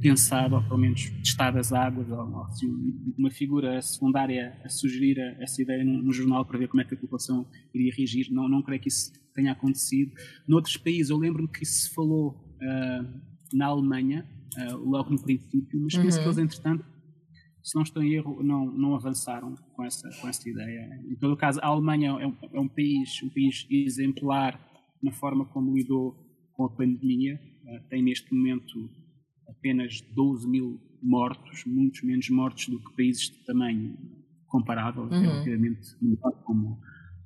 pensado, ou pelo menos testado as águas, ou assim, uma figura secundária a sugerir essa ideia no, jornal para ver como é que a população iria reagir. Não, não creio que isso tenha acontecido. Noutros países, eu lembro-me que isso se falou uh, na Alemanha, uh, logo no princípio, mas penso uhum. que eles, entretanto, se não estou em erro, não, não avançaram com essa, com essa ideia. Em todo caso, a Alemanha é um, é um país, um país exemplar na forma como lidou com a pandemia. Uh, tem neste momento apenas 12 mil mortos, muitos menos mortos do que países de tamanho comparável, uhum. relativamente como,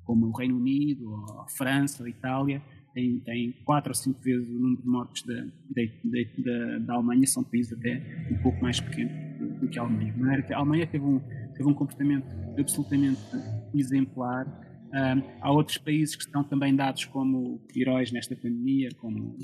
como o Reino Unido, a França, ou a Itália, tem, tem quatro ou cinco vezes o número de mortes da, da, da, da Alemanha, são países até um pouco mais pequenos do que a Alemanha. A Alemanha teve um, teve um comportamento absolutamente exemplar. Um, há outros países que estão também dados como heróis nesta pandemia, como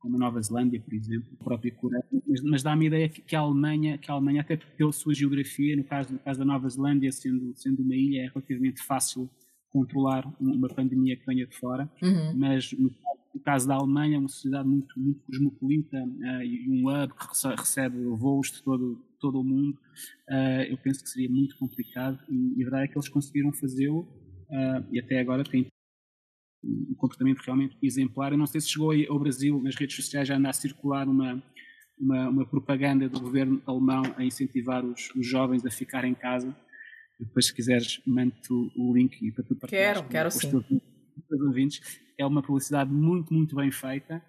como a Nova Zelândia, por exemplo, a própria Coreia, mas, mas dá-me a ideia que, a Alemanha, que a Alemanha até pela sua geografia, no caso, no caso da Nova Zelândia, sendo, sendo uma ilha, é relativamente fácil controlar uma pandemia que venha de fora, uhum. mas no, no, caso da Alemanha, é uma sociedade muito, muito cosmopolita uh, e um hub que recebe voos de todo, todo o mundo, uh, eu penso que seria muito complicado e, e a verdade é que eles conseguiram fazê-lo uh, e até agora têm um comportamento realmente exemplar. Eu não sei se chegou ao Brasil, nas redes sociais já anda a circular uma, uma, uma propaganda do governo alemão a incentivar os, os, jovens a ficar em casa. Depois, se quiseres, mando-te o link e para tu partilhar Quero, quero sim. Teus ouvintes. É uma publicidade muito, muito bem feita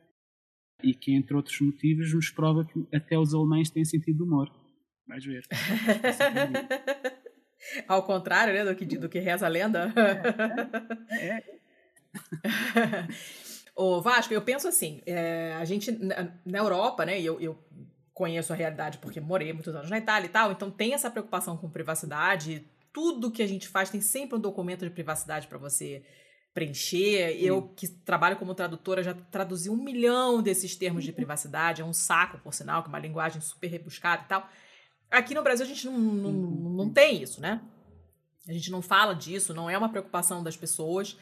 e que, entre outros motivos, nos prova que até os alemães têm sentido de humor. Vais ver. [LAUGHS] Ao contrário né, do, que, do que reza a lenda. É, é, é. [LAUGHS] [LAUGHS] o Vasco, eu penso assim, é, a gente na, na, Europa, né, eu, eu conheço a realidade porque morei muitos anos na Itália e tal, então tem essa preocupação com privacidade. Tudo que a gente faz tem sempre um documento de privacidade para você preencher. Eu, que trabalho como tradutora, já traduzi um milhão desses termos de privacidade. É um saco, por sinal, que é uma linguagem super rebuscada e tal. Aqui no Brasil a gente não, não, não tem isso, né? A gente não fala disso, não é uma preocupação das pessoas.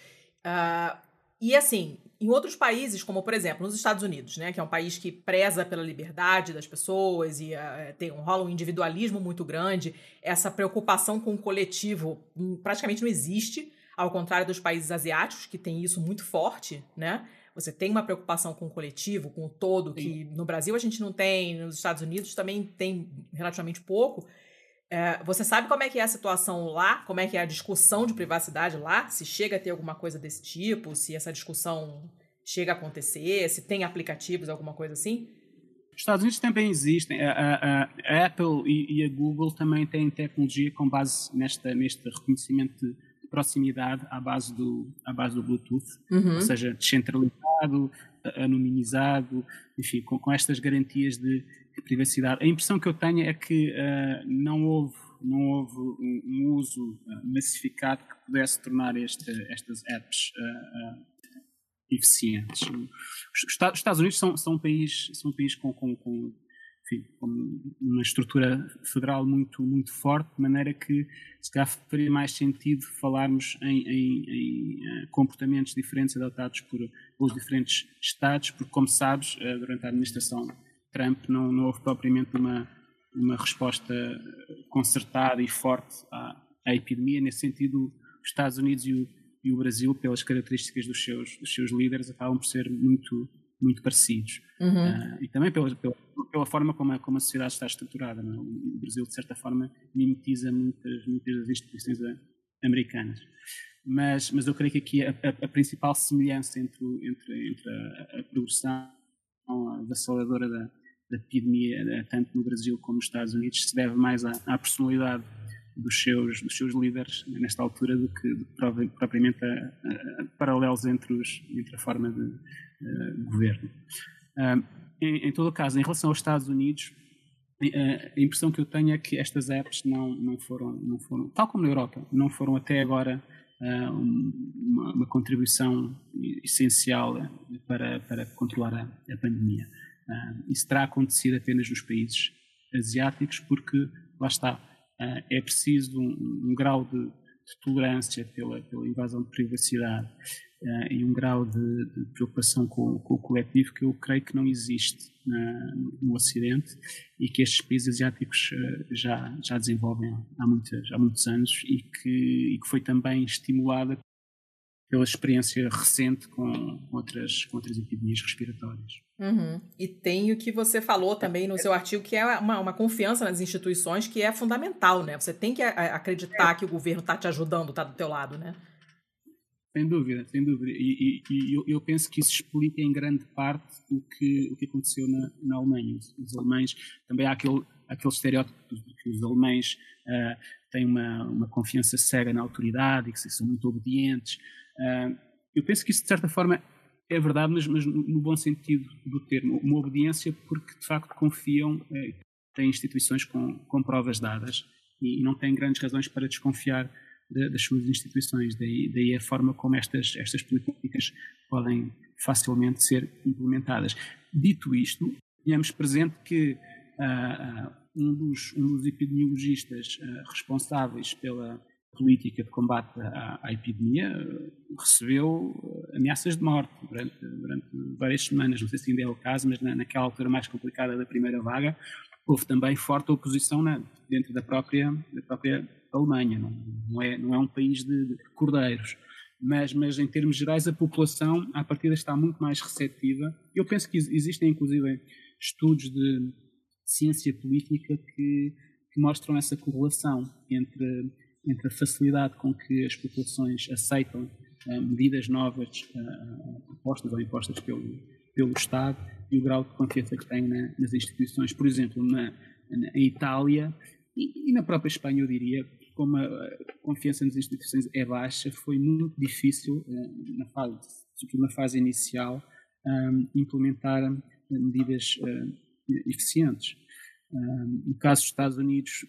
Uh, e assim, em outros países, como por exemplo nos Estados Unidos, né, que é um país que preza pela liberdade das pessoas e uh, tem um, rola um individualismo muito grande, essa preocupação com o coletivo hum, praticamente não existe, ao contrário dos países asiáticos, que tem isso muito forte, né? Você tem uma preocupação com o coletivo, com o todo, Sim. que no Brasil a gente não tem, nos Estados Unidos também tem relativamente pouco. É, você sabe como é que é a situação lá? Como é que é a discussão de privacidade lá? Se chega a ter alguma coisa desse tipo? Se essa discussão chega a acontecer? Se tem aplicativos, alguma coisa assim? Os Estados Unidos também existem. A, a, a Apple e, e, a Google também têm tecnologia com base nesta, neste reconhecimento de proximidade à base do, à base do Bluetooth, uhum. ou seja, descentralizado, anonimizado, enfim, com, com estas garantias de privacidade. A impressão que eu tenho é que uh, não houve, não houve um, um uso uh, massificado que pudesse tornar estas apps uh, eficientes. Os Estados Unidos são, são, um, país, são um país com, com, com, enfim, uma estrutura federal muito, muito forte, de maneira que se calhar faria mais sentido falarmos em, em, em comportamentos diferentes adotados por, pelos diferentes Estados, porque, como sabes, durante a administração Trump não, não houve propriamente uma, uma resposta concertada e forte à, à epidemia. Nesse sentido, os Estados Unidos e o, e o Brasil, pelas características dos seus, dos seus líderes, acabam por ser muito, muito parecidos. Uhum. Uh, e também pela, pela, pela, forma como a, como a sociedade está estruturada. Não? É? O Brasil, de certa forma, mimetiza muitas, muitas das instituições americanas. Mas, mas eu creio que aqui a, a, a principal semelhança entre, entre, entre a, a progressão avassaladora da, da epidemia, tanto no Brasil como nos Estados Unidos, se deve mais à, à personalidade dos seus, dos seus líderes nesta altura do que, propriamente a, a, a paralelos entre, os, entre a forma de uh, governo. Uh, em, em, todo o caso, em relação aos Estados Unidos, uh, a impressão que eu tenho é que estas apps não, não, foram, não foram, tal como na Europa, não foram até agora uma, uma, contribuição essencial para, para controlar a, a pandemia. Isso terá acontecido apenas nos países asiáticos, porque lá está, uh, é preciso um, um grau de, de, tolerância pela, pela invasão de privacidade uh, e um grau de, de preocupação com, com, o coletivo que eu creio que não existe na, no Ocidente e que estes países asiáticos já, já desenvolvem há, muitos, há muitos anos e que, e que foi também estimulada pela experiência recente com outras, com outras epidemias respiratórias. Uhum. E tem o que você falou também no seu artigo, que é uma, uma confiança nas instituições que é fundamental, né? Você tem que acreditar que o governo está te ajudando, está do teu lado, né? Sem dúvida, sem dúvida. E, e, e eu, eu, penso que isso explica em grande parte o que, o que aconteceu na, na Alemanha. Os, os alemães, também há aquele, aquele estereótipo de que os alemães uh, têm uma, uma confiança cega na autoridade e que são muito obedientes. Uh, eu penso que isso, de certa forma, é verdade, mas, mas, no bom sentido do termo. Uma obediência porque, de facto, confiam, eh, têm instituições com, com provas dadas e não têm grandes razões para desconfiar de, das suas instituições. Daí, daí a forma como estas, estas políticas podem facilmente ser implementadas. Dito isto, tenhamos presente que uh, um, dos, um dos epidemiologistas uh, responsáveis pela política de combate à, à, epidemia recebeu ameaças de morte durante, durante, várias semanas. Não sei se ainda é o caso, mas na, naquela altura mais complicada da primeira vaga, houve também forte oposição na, dentro da própria, da própria Alemanha. Não, não, é, não é um país de, de cordeiros. Mas, mas, em termos gerais, a população, à partida, está muito mais receptiva. Eu penso que existem, inclusive, estudos de ciência política que, que mostram essa correlação entre entre a facilidade com que as populações aceitam uh, medidas novas uh, propostas ou impostas pelo, pelo Estado e o grau de confiança que têm na, nas instituições. Por exemplo, na, na Itália e, e, na própria Espanha, eu diria, como a, confiança nas instituições é baixa, foi muito difícil, uh, na fase, sobretudo na fase inicial, implementar medidas eficientes. Um, no caso dos Estados Unidos,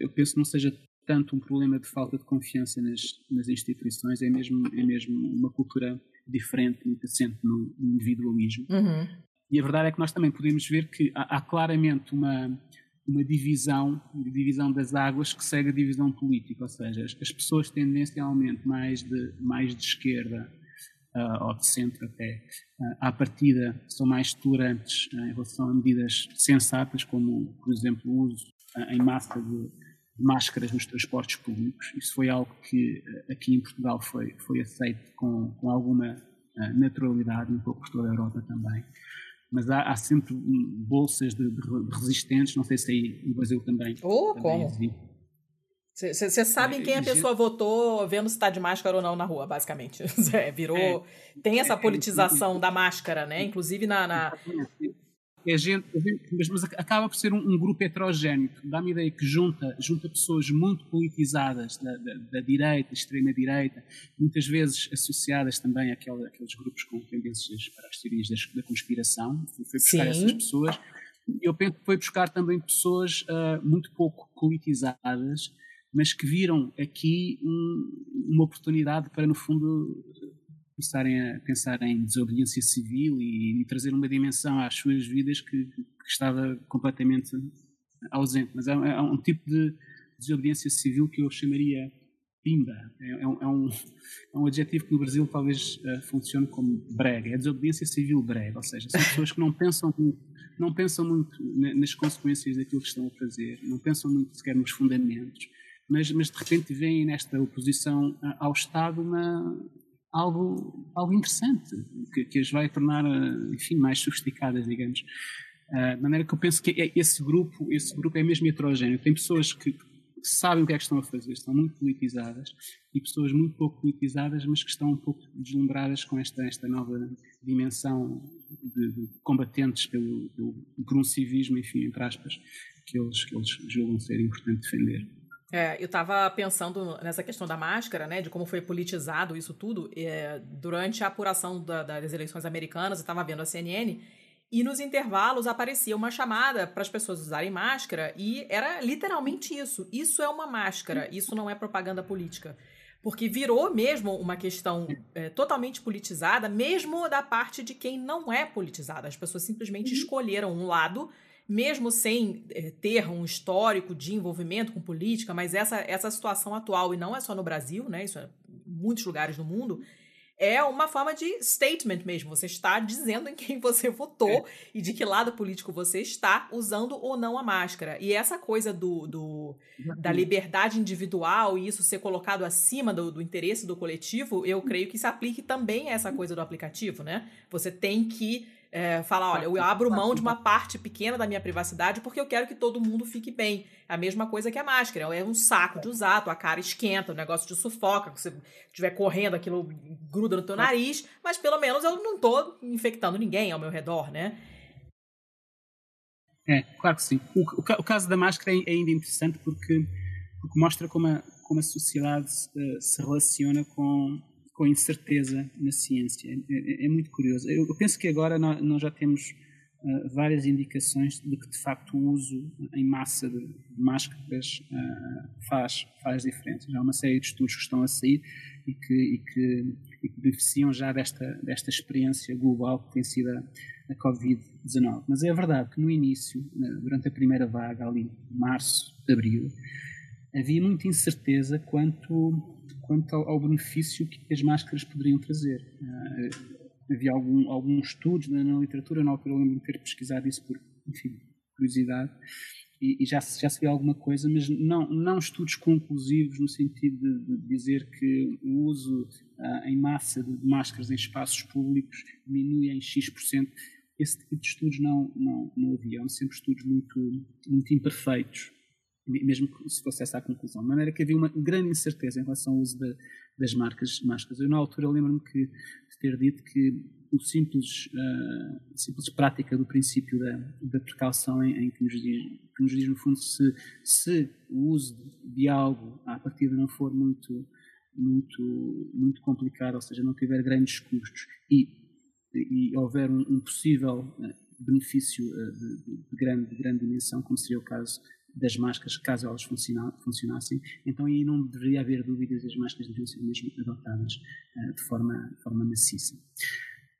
eu penso que não seja tanto um problema de falta de confiança nas, nas instituições, é mesmo, é mesmo uma cultura diferente, muito assente no individualismo. Uhum. E a verdade é que nós também podemos ver que há, há claramente uma, uma divisão, divisão das águas que segue a divisão política, ou seja, as, as pessoas tendencialmente mais de, mais de esquerda uh, ou de centro até, uh, à partida são mais tolerantes uh, em relação a medidas sensatas, como, por exemplo, o uso uh, em massa de máscaras nos transportes públicos. Isso foi algo que eh, aqui em Portugal foi, foi aceito com, com alguma uh, naturalidade, um pouco por toda a Europa também. Mas há, há sempre bolsas de, de, resistentes, não sei se aí no Brasil também. Oh, também como? Você sabe em quem a pessoa votou vendo se está de máscara ou não na rua, basicamente. [LAUGHS] É, virou. É, tem essa politização da máscara, né? Inclusive na. na é gente, mas, mas, acaba por ser um, um grupo heterogéneo. Dá-me a ideia que junta, junta pessoas muito politizadas da, da, da direita, extrema-direita, muitas vezes associadas também àquela, àqueles grupos com tendências para as teorias da, da conspiração. Foi buscar Sim. essas pessoas. Eu penso que foi buscar também pessoas uh, muito pouco politizadas, mas que viram aqui um, uma oportunidade para, no fundo, começarem a pensar em desobediência civil e, e trazer uma dimensão às suas vidas que, que estava completamente ausente. Mas é, é, um tipo de desobediência civil que eu chamaria pimba. É, é, um, é, um, é um adjetivo que no Brasil talvez uh, funcione como brega. É desobediência civil brega, ou seja, são pessoas que não pensam muito, não pensam muito nas consequências daquilo que estão a fazer, não pensam muito sequer nos fundamentos, mas, mas de repente veem nesta oposição ao Estado uma, algo, algo interessante, que, que as vai tornar, enfim, mais sofisticadas, digamos. Uh, de maneira que eu penso que é, esse grupo, esse grupo é mesmo heterogéneo. Tem pessoas que, sabem o que é que estão a fazer, estão muito politizadas, e pessoas muito pouco politizadas, mas que estão um pouco deslumbradas com esta, esta nova dimensão de, de combatentes pelo, pelo, civismo, enfim, entre aspas, que eles, que eles julgam ser importante defender. É, eu estava pensando nessa questão da máscara, né, de como foi politizado isso tudo. É, durante a apuração da, das eleições americanas, eu estava vendo a CNN e nos intervalos aparecia uma chamada para as pessoas usarem máscara e era literalmente isso. Isso é uma máscara, isso não é propaganda política. Porque virou mesmo uma questão é, totalmente politizada, mesmo da parte de quem não é politizada. As pessoas simplesmente uhum. escolheram um lado mesmo sem é, ter um histórico de envolvimento com política, mas essa, essa situação atual, e não é só no Brasil, né, isso é em muitos lugares do mundo, é uma forma de statement mesmo. Você está dizendo em quem você votou é. e de que lado político você está, usando ou não a máscara. E essa coisa do, do da liberdade individual e isso ser colocado acima do, do interesse do coletivo, eu creio que se aplique também a essa coisa do aplicativo, né? Você tem que é, falar, olha, eu abro mão de uma parte pequena da minha privacidade porque eu quero que todo mundo fique bem. É a mesma coisa que a máscara. É um saco de usar, tua cara esquenta, o negócio de sufoca, se você estiver correndo, aquilo gruda no teu nariz, mas pelo menos eu não tô infectando ninguém ao meu redor, né? É, claro que sim. O, o, o caso da máscara é, é ainda interessante porque, porque mostra como a, como a sociedade uh, se relaciona com, com incerteza na ciência. É, é, é muito curioso. Eu, eu, penso que agora nós, nós já temos uh, várias indicações de que, de facto, o uso em massa de, de máscaras uh, faz, faz diferença. Já há uma série de estudos que estão a sair e que, e que, e que beneficiam já desta, desta experiência global que tem sido a, a Covid-19. Mas é verdade que no início, durante a primeira vaga, ali, março, abril, havia muita incerteza quanto quanto ao, ao benefício que as máscaras poderiam trazer. Uh, havia algum, alguns estudos na, na, literatura, na altura lembro de ter pesquisado isso por, enfim, curiosidade, e, e, já, já se vê alguma coisa, mas não, não estudos conclusivos no sentido de, de dizer que o uso uh, em massa de, de, máscaras em espaços públicos diminui em X%. Esse tipo de estudos não, não, não havia, eram sempre estudos muito, muito imperfeitos mesmo se fosse essa a conclusão. De maneira que havia uma grande incerteza em relação ao uso de, das marcas, máscaras. Eu, na altura, lembro-me de ter dito que o simples, uh, simples prática do princípio da, da precaução em, em, que, nos diz, que nos diz, no fundo, se, se o uso de algo à partida não for muito, muito, muito complicado, ou seja, não tiver grandes custos e, e houver um, um possível uh, benefício uh, de, de, grande, de grande dimensão, como seria o caso das máscaras, caso elas funcionassem, então aí não deveria haver dúvidas, as máscaras deveriam ser mesmo adotadas uh, de, forma, forma maciça.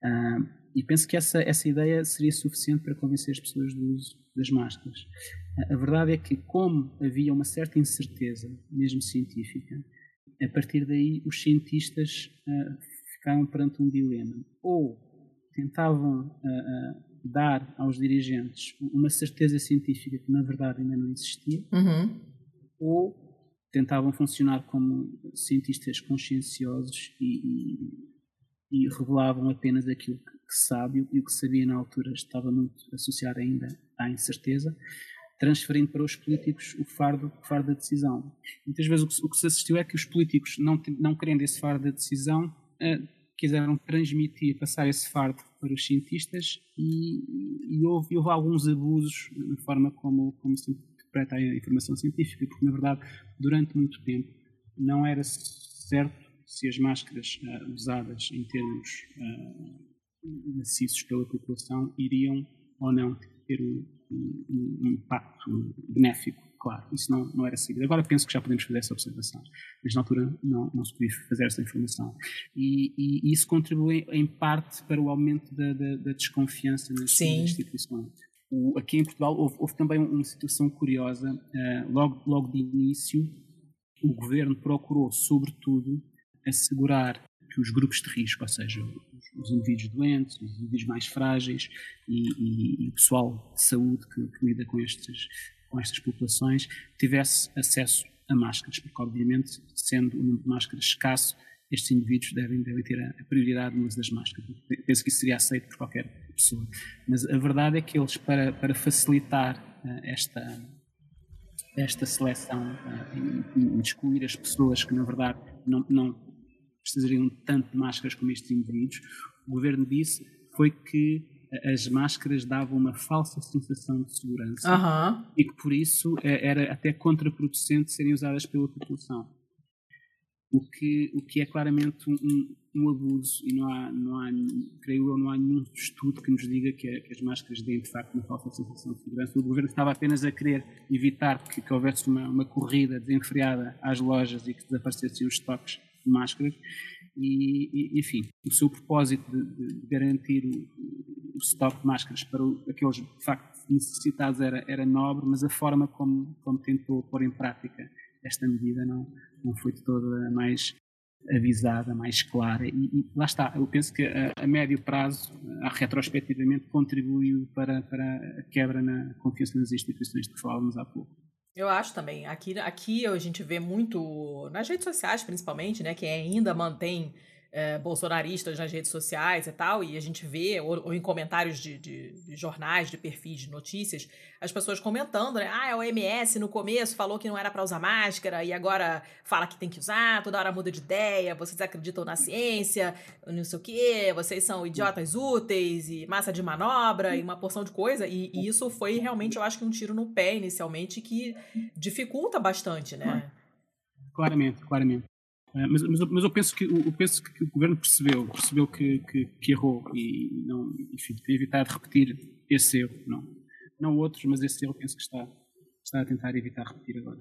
Uh, e penso que essa, essa ideia seria suficiente para convencer as pessoas do uso das máscaras. Uh, a verdade é que, como havia uma certa incerteza, mesmo científica, a partir daí os cientistas ficaram perante um dilema. Ou tentavam dar aos dirigentes uma certeza científica que na verdade ainda não existia, uhum. ou tentavam funcionar como cientistas conscienciosos e, e, e revelavam apenas aquilo que, que sabe e o que sabia na altura estava muito associado ainda à incerteza, transferindo para os políticos o fardo, o fardo da decisão. Muitas vezes o que, o que, se assistiu é que os políticos, não, não querendo esse fardo da decisão, uh, quiseram transmitir, passar esse fardo para os cientistas e, e houve, houve, alguns abusos na forma como, como se interpreta a informação científica, porque na verdade durante muito tempo não era certo se as máscaras uh, usadas em termos uh, maciços pela população iriam ou não ter um, um, um impacto benéfico claro, isso não, não era seguido. Agora penso que já podemos fazer essa observação, mas na altura não, não se podia fazer essa informação. E, e, e isso contribui em parte para o aumento da, da, da desconfiança nas, nas instituições. O, aqui em Portugal houve, houve, também uma situação curiosa. Uh, logo, logo de início, o governo procurou, sobretudo, assegurar que os grupos de risco, ou seja, os, os indivíduos doentes, os indivíduos mais frágeis e, e, e o pessoal de saúde que, que lida com estes, com estas populações tivesse acesso a máscaras, porque obviamente, sendo o número de máscaras escasso, estes indivíduos devem, devem ter a prioridade no uso das máscaras. Penso que isso seria aceito por qualquer pessoa. Mas a verdade é que eles, para, para facilitar uh, esta, esta seleção uh, e, excluir as pessoas que, na verdade, não, não precisariam tanto de máscaras como estes indivíduos, o governo disse foi que as máscaras davam uma falsa sensação de segurança uhum. e que por isso eh, era até contraproducente serem usadas pela população o que, o que é claramente um, um, abuso e não há, não há, creio eu, não há nenhum estudo que nos diga que, que as máscaras deem de facto uma falsa sensação de segurança. O governo estava apenas a querer evitar que, que houvesse uma, uma corrida desenfreada às lojas e que desaparecessem os estoques de máscaras e, e, enfim, o seu propósito de, de garantir o, estoque de máscaras para o, aqueles de facto necessitados era, era nobre, mas a forma como, como tentou pôr em prática esta medida não, não foi de toda mais avisada, mais clara. E, e, lá está, eu penso que a, a médio prazo, a, retrospectivamente, contribuiu para, para a quebra na confiança nas instituições de que falávamos há pouco. Eu acho também. Aqui, aqui a gente vê muito, nas redes sociais principalmente, né, que ainda mantém é, bolsonaristas nas redes sociais e tal, e a gente vê, ou, ou em comentários de, de, de, jornais, de perfis de notícias, as pessoas comentando, né? Ah, a OMS no começo falou que não era para usar máscara e agora fala que tem que usar, toda hora muda de ideia, vocês acreditam na ciência, não sei o quê, vocês são idiotas úteis e massa de manobra e uma porção de coisa, e, e isso foi realmente, eu acho que um tiro no pé inicialmente que dificulta bastante, né? Claramente, claramente. Eh, mas, mas, mas, eu penso que eu penso que o governo percebeu percebeu que, que, que errou e não enfim tem evitado repetir esse erro não. Não outros mas esse erro penso que está está a tentar evitar repetir agora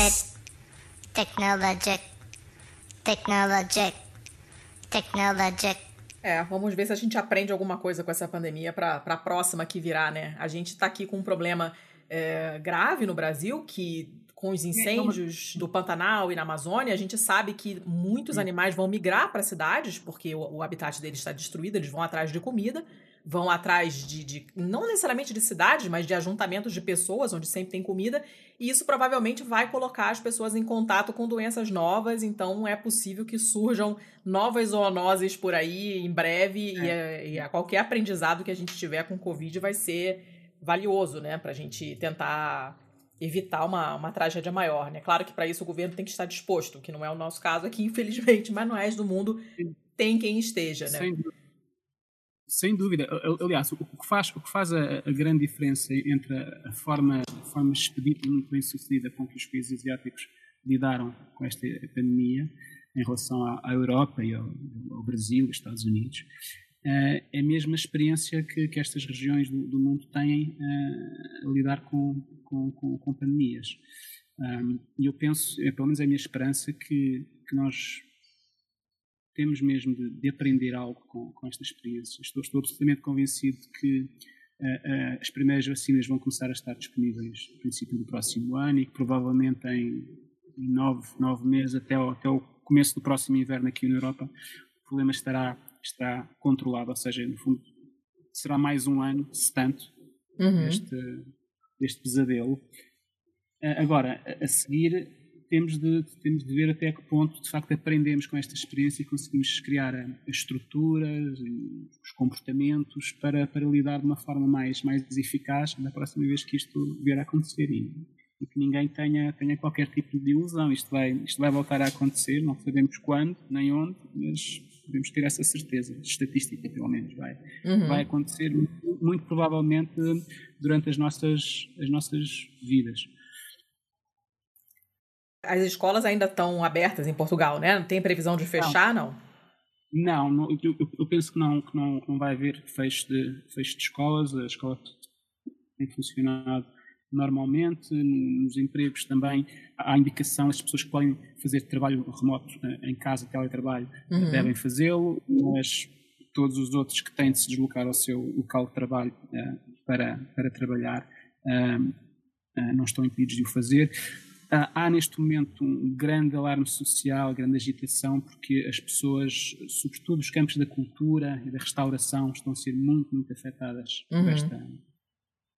it. Technologic. Technologic. Technologic. É, vamos ver se a gente aprende alguma coisa com essa pandemia para a próxima que virá, né? A gente está aqui com um problema é, grave no Brasil, que com os incêndios do Pantanal e na Amazônia, a gente sabe que muitos animais vão migrar para cidades, porque o, o habitat deles está destruído, eles vão atrás de comida vão atrás de, de, não necessariamente de cidades, mas de ajuntamentos de pessoas onde sempre tem comida, e isso provavelmente vai colocar as pessoas em contato com doenças novas, então é possível que surjam novas zoonoses por aí em breve, é. e, a, e a qualquer aprendizado que a gente tiver com Covid vai ser valioso, né, para a gente tentar evitar uma, uma tragédia maior, né? Claro que para isso o governo tem que estar disposto, que não é o nosso caso aqui, infelizmente, mas no resto do mundo tem quem esteja, né? Sem dúvida. Sem dúvida. Aliás, o que faz, o que faz a, a grande diferença entre a, forma, a forma expedita e muito bem sucedida com que os países asiáticos lidaram com esta pandemia em relação à, Europa e ao, ao Brasil Estados Unidos uh, é a mesma experiência que, que estas regiões do, do mundo têm uh, a lidar com, com, com, com pandemias. E eu penso, é, pelo menos é a minha esperança, que, que nós temos mesmo de, de aprender algo com, com esta experiência. Estou, estou absolutamente convencido que uh, uh, as primeiras vacinas vão começar a estar disponíveis no princípio do próximo ano e que provavelmente em, nove, nove meses, até até o começo do próximo inverno aqui na Europa, o problema estará, estará controlado, ou seja, no fundo, será mais um ano, se tanto, uhum. deste, deste pesadelo. Agora, a, seguir, temos de, temos de ver até que ponto, de facto, aprendemos com esta experiência e conseguimos criar as estruturas, os comportamentos para, para lidar de uma forma mais, mais eficaz na próxima vez que isto vier a acontecer e, e que ninguém tenha, tenha qualquer tipo de ilusão. Isto vai, isto vai voltar a acontecer, não sabemos quando nem onde, mas podemos ter essa certeza, estatística pelo menos, vai, uhum. vai acontecer muito provavelmente durante as nossas, as nossas vidas. As escolas ainda estão abertas em Portugal, né? Não tem previsão de fechar, não? Não, não eu, eu, penso que não, que não, não vai haver fecho de, fecho de escolas. A escola tem funcionado normalmente. Nos empregos também há indicação, as pessoas que podem fazer trabalho remoto eh, em casa, teletrabalho, uhum. devem fazê-lo, mas todos os outros que têm de se deslocar ao seu local de trabalho uh, para, para trabalhar uh, uh, não estão impedidos de o fazer. há neste momento um grande alarme social, grande agitação, porque as pessoas, sobretudo os campos da cultura e da restauração, estão a ser muito, muito afetadas uhum. por esta,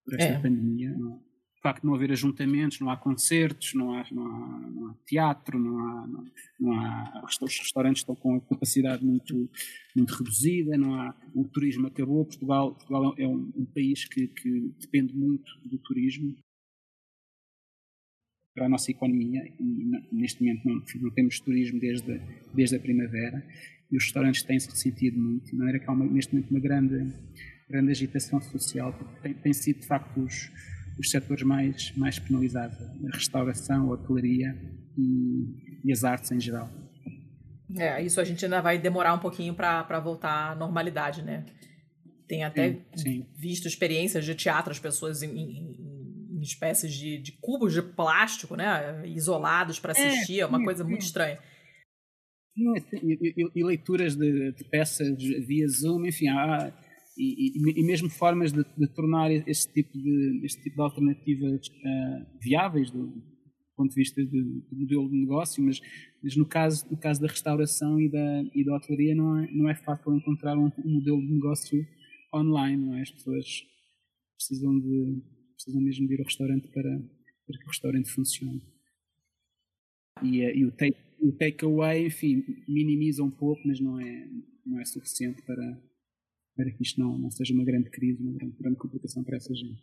por esta é. pandemia. Não? Facto não haver ajuntamentos, não há concertos, não há, não há, não há teatro, não há, não, há. Os restaurantes estão com capacidade muito, muito reduzida, não há. O turismo acabou. Portugal, Portugal é um, um país que, que depende muito do turismo para a nossa economia e neste momento não, não temos turismo desde, desde a primavera e os restaurantes têm-se ressentido muito, de maneira que há uma, neste momento uma grande, grande agitação social, tem, tem sido de facto os, os setores mais, mais penalizados, a restauração, a hotelaria e, e as artes em geral. É, isso a gente ainda vai demorar um pouquinho para voltar à normalidade, né? Tem até sim, sim. visto experiências de teatro, as pessoas em, em, em espécies de, de, cubos de plástico, né? Isolados para é, assistir, é, é uma sim, coisa muito estranha. E, e, e, leituras de, de, peças via Zoom, enfim, há, e, e, e, mesmo formas de, de, tornar este tipo de, este tipo de alternativas uh, viáveis do, do, ponto de vista de, de, modelo de negócio, mas, mas, no, caso, no caso da restauração e da, e da hotelaria não é, não é fácil encontrar um, um modelo de negócio online, não é? As pessoas precisam, de, precisam mesmo de ir ao restaurante para, para que o restaurante funcione. E, uh, e o take, o takeaway, enfim, minimiza um pouco, mas não é, não é suficiente para para que isto não, não seja uma grande crise, uma grande, grande complicação para essa gente.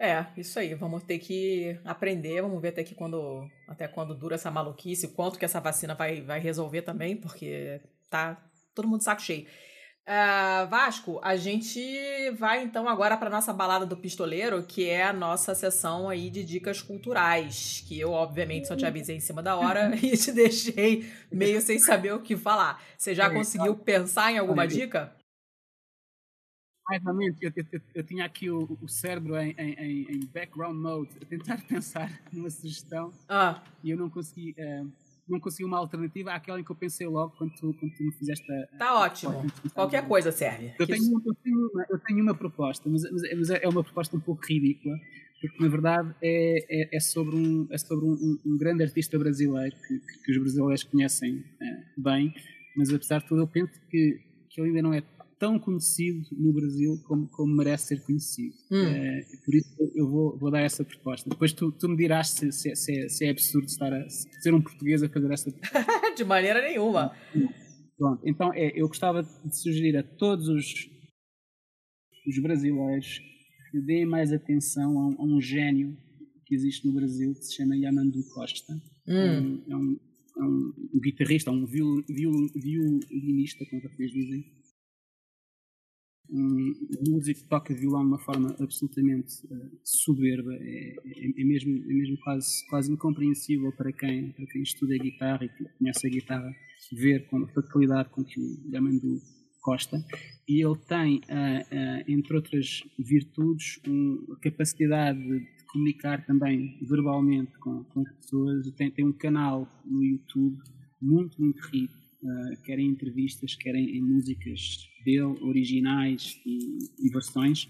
É, isso aí. Vamos ter que aprender, vamos ver até que quando até quando dura essa maluquice, quanto que essa vacina vai, vai resolver também, porque tá todo mundo saco cheio. Uh, Vasco, a gente vai então agora para nossa balada do pistoleiro, que é a nossa sessão aí de dicas culturais, que eu obviamente só te avisei em cima da hora [LAUGHS] e te deixei meio sem saber o que falar. Você já conseguiu pensar em alguma dica? Mais ou menos, eu, eu, eu tinha aqui o, o cérebro em, em, em, background mode, a tentar [LAUGHS] pensar numa sugestão ah. e eu não consegui, uh, não consegui uma alternativa àquela em que eu pensei logo quando tu, quando tu me fizeste a. Tá ótimo. Qualquer coisa serve. Eu tenho, eu, tenho uma, eu tenho uma proposta, mas, mas, é uma proposta um pouco ridícula, porque na verdade é, é, é sobre, um, é sobre um, um, grande artista brasileiro que, que, que os brasileiros conhecem uh, bem, mas apesar de tudo eu penso que, que ele ainda não é tão conhecido no Brasil como, como merece ser conhecido. Hum. É, por isso eu vou, vou, dar essa proposta. Depois tu, tu me dirás se, se, se, é, se, é, absurdo estar a, ser um português a fazer essa proposta. [LAUGHS] de maneira nenhuma. Pronto, então é, eu gostava de sugerir a todos os, os brasileiros que deem mais atenção a um, a um, gênio que existe no Brasil que se chama Yamandu Costa. Hum. É, um, é, um, um, guitarrista, um viol, viol, violinista, como vocês dizem um músico que toca violão de uma forma absolutamente uh, soberba, é, é, é, mesmo, é mesmo quase, quase incompreensível para quem, para quem estuda guitarra e conhece a guitarra ver com a facilidade com que o Yamandu Costa. E ele tem, uh, uh, entre outras virtudes, um, a capacidade de comunicar também verbalmente com, com as pessoas. Tem, tem um canal no YouTube muito, muito rico uh, querem entrevistas, querem em músicas dele, originais e, e versões,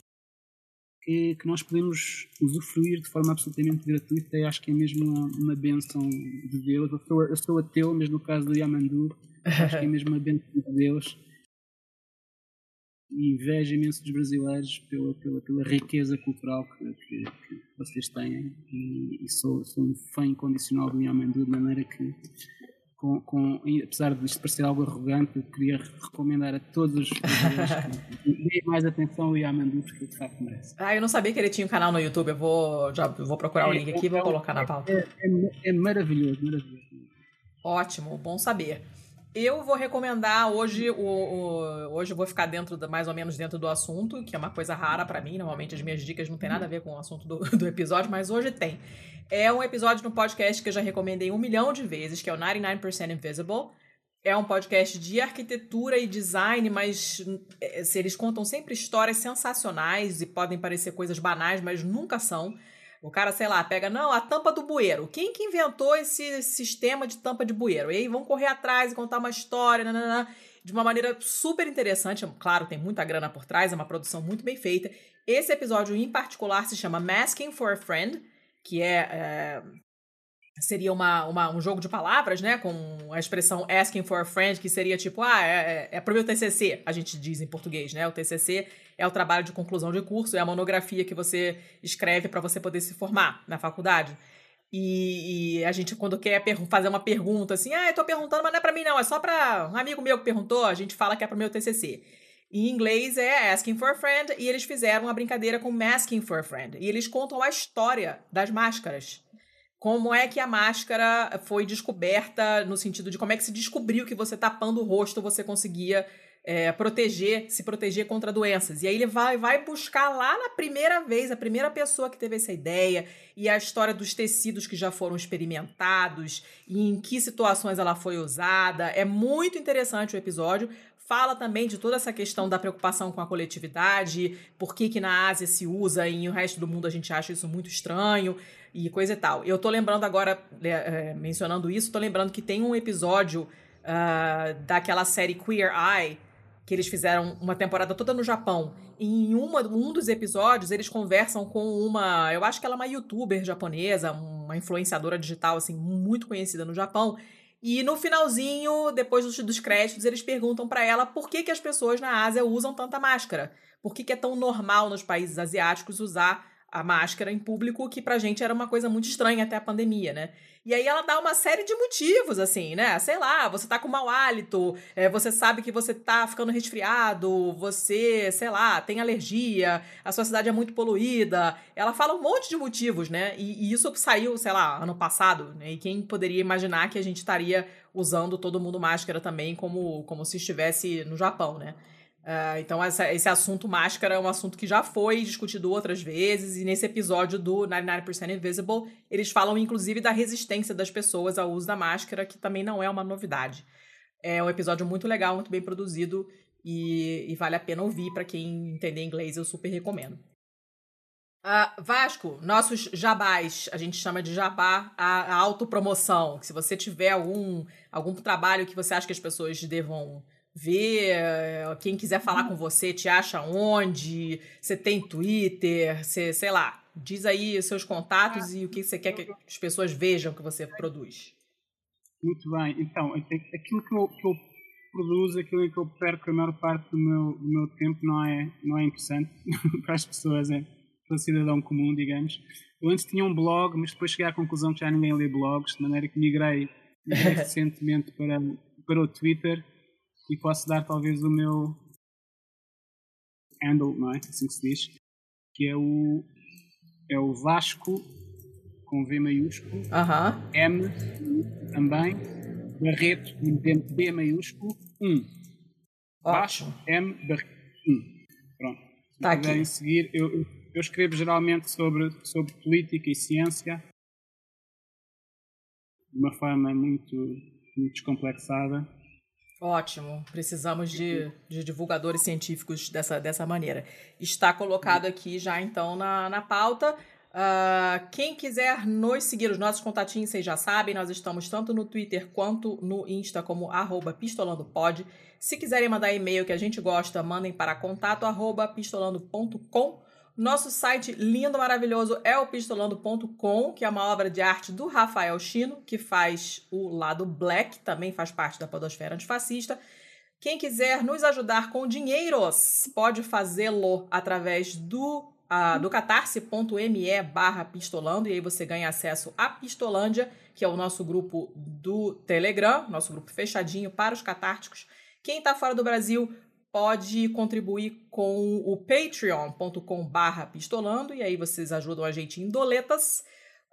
que, que, nós podemos usufruir de forma absolutamente gratuita e acho que é mesmo uma, uma benção de Deus. Eu sou, eu sou ateu, mas no caso do Yamandu, acho que é mesmo uma benção de Deus. E invejo imenso dos brasileiros pela, pela, pela riqueza cultural que, que, que vocês têm. E, e sou, sou, um fã incondicional do Yamandu, de maneira que com, com, apesar de isto parecer algo arrogante, eu queria recomendar a todos os que [LAUGHS] deem mais atenção ao Yamandu, porque de facto merece. Ah, eu não sabia que ele tinha um canal no YouTube, eu vou, já, vou procurar é, o link aqui e vou é, colocar na pauta. É, é, é, maravilhoso, maravilhoso. Ótimo, bom saber. Eu vou recomendar hoje, o, o, hoje eu vou ficar dentro, mais ou menos dentro do assunto, que é uma coisa rara para mim, normalmente as minhas dicas não tem nada a ver com o assunto do, [LAUGHS] do episódio, mas hoje tem. É um episódio no podcast que eu já recomendei um milhão de vezes, que é o 99% Invisible. é um podcast de arquitetura e design, mas é, eles contam sempre histórias sensacionais e podem parecer coisas banais, mas nunca são. O cara, sei lá, pega, não, a tampa do bueiro. Quem que inventou esse sistema de tampa de bueiro? E aí vão correr atrás e contar uma história, nanana, de uma maneira super interessante. Claro, tem muita grana por trás, é uma produção muito bem feita. Esse episódio em particular se chama Masking for a Friend, que é, é seria uma, uma, um jogo de palavras, né? Com a expressão asking for a friend, que seria tipo, ah, é, é, é pro meu TCC, a gente diz em português, né? O TCC é o trabalho de conclusão de curso, é a monografia que você escreve para você poder se formar na faculdade. E, e, a gente, quando quer fazer uma pergunta assim, ah, eu tô perguntando, mas não é pra mim não, é só pra um amigo meu que perguntou, a gente fala que é pro meu TCC. Em inglês é Asking for a Friend, e eles fizeram uma brincadeira com Masking for a Friend. E eles contam a história das máscaras como é que a máscara foi descoberta, no sentido de como é que se descobriu que você tapando o rosto você conseguia é, proteger, se proteger contra doenças. E aí ele vai, vai buscar lá na primeira vez, a primeira pessoa que teve essa ideia, e a história dos tecidos que já foram experimentados, e em que situações ela foi usada. É muito interessante o episódio. Fala também de toda essa questão da preocupação com a coletividade, por que, que na Ásia se usa e no resto do mundo a gente acha isso muito estranho e coisa e tal. Eu tô lembrando agora, é, mencionando isso, tô lembrando que tem um episódio uh, daquela série Queer Eye, que eles fizeram uma temporada toda no Japão. E em uma, um dos episódios, eles conversam com uma. Eu acho que ela é uma youtuber japonesa, uma influenciadora digital, assim, muito conhecida no Japão. E no finalzinho, depois dos, dos créditos, eles perguntam para ela por que, que as pessoas na Ásia usam tanta máscara. Por que, que é tão normal nos países asiáticos usar a máscara em público, que pra gente era uma coisa muito estranha até a pandemia, né? E aí ela dá uma série de motivos, assim, né? Sei lá, você tá com mau hálito, é, você sabe que você tá ficando resfriado, você, sei lá, tem alergia, a sua cidade é muito poluída. Ela fala um monte de motivos, né? E, e isso saiu, sei lá, ano passado, né? E quem poderia imaginar que a gente estaria usando todo mundo máscara também, como, como se estivesse no Japão, né? Uh, então, essa, esse assunto máscara é um assunto que já foi discutido outras vezes, e nesse episódio do 99% Invisible, eles falam inclusive da resistência das pessoas ao uso da máscara, que também não é uma novidade. É um episódio muito legal, muito bem produzido, e, e vale a pena ouvir para quem entender inglês, eu super recomendo. Uh, Vasco, nossos jabás, a gente chama de jabá a, a autopromoção. Se você tiver algum, algum trabalho que você acha que as pessoas devam ver. Eh, quem quiser falar com você, te acha onde? Você tem Twitter? Você, sei lá, diz aí os seus contatos e o que você quer que as pessoas vejam que você produz. Muito bem. Então, aquilo que eu, que eu produzo, aquilo que eu perco a maior parte do meu, do meu tempo não é, não é interessante [LAUGHS] para as pessoas, é para o cidadão comum, digamos. Eu antes tinha um blog, mas depois cheguei à conclusão que já ninguém lê blogs, de maneira que migrei, migrei [LAUGHS] recentemente para, para o Twitter e posso dar talvez o meu handle, não é? Assim que se diz, que é o, é o Vasco com V maiúsculo, uh -huh. M também, Barreto B, B maiúsculo 1. Vasco M Barreto 1. Pronto. Se tá quiserem seguir, eu, eu, eu escrevo geralmente sobre, sobre política e ciência de uma forma muito, muito descomplexada Ótimo, precisamos de, de, divulgadores científicos dessa, dessa maneira. Está colocado aqui já então na, na pauta. Uh, quem quiser nos seguir, os nossos contatinhos, vocês já sabem, nós estamos tanto no Twitter quanto no Insta como arroba pistolandopod. Se quiserem mandar e-mail que a gente gosta, mandem para contato arroba pistolando.com. Nosso site lindo, maravilhoso é o pistolando.com, que é uma obra de arte do Rafael Chino, que faz o lado black, também faz parte da podosfera antifascista. Quem quiser nos ajudar com dinheiros, pode fazê-lo através do, uh, do catarse.me barra pistolando, e aí você ganha acesso à Pistolândia, que é o nosso grupo do Telegram, nosso grupo fechadinho para os catárticos. Quem está fora do Brasil pode contribuir com o patreon.com barra pistolando, e aí vocês ajudam a gente em doletas.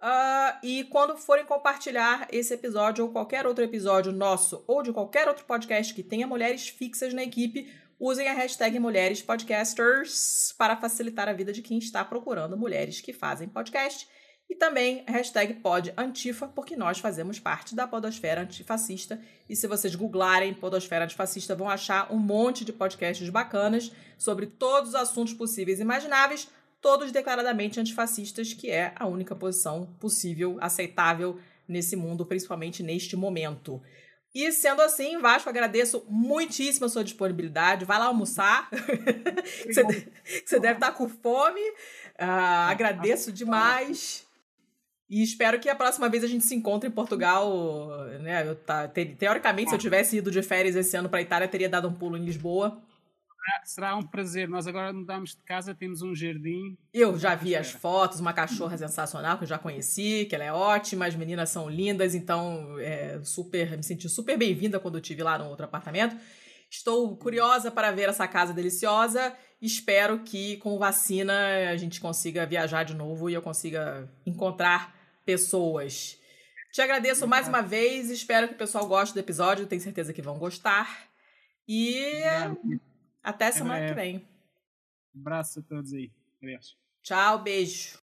Uh, e quando forem compartilhar esse episódio ou qualquer outro episódio nosso ou de qualquer outro podcast que tenha mulheres fixas na equipe, usem a hashtag Mulheres Podcasters para facilitar a vida de quem está procurando mulheres que fazem podcast. E também hashtag PodAntifa, porque nós fazemos parte da Podosfera Antifascista. E se vocês googlarem Podosfera Antifascista, vão achar um monte de podcasts bacanas sobre todos os assuntos possíveis e imagináveis, todos declaradamente antifascistas, que é a única posição possível, aceitável nesse mundo, principalmente neste momento. E sendo assim, Vasco, agradeço muitíssimo a sua disponibilidade. Vai lá almoçar. [LAUGHS] você, você deve estar com fome. Uh, agradeço demais. E espero que a próxima vez a gente se encontre em Portugal. Né? Eu, tá, te, teoricamente, se eu tivesse ido de férias esse ano para a Itália, teria dado um pulo em Lisboa. Será um prazer. Nós agora mudamos de casa, temos um jardim. Eu já vi as fotos, uma cachorra sensacional que eu já conheci, que ela é ótima, as meninas são lindas, então é, super, me senti super bem-vinda quando eu tive lá no outro apartamento. Estou curiosa para ver essa casa deliciosa. Espero que com vacina a gente consiga viajar de novo e eu consiga encontrar pessoas. Te agradeço mais uma vez, espero que o pessoal goste do episódio, tenho certeza que vão gostar. E até semana que vem. Abraço a todos aí. Tchau, beijo.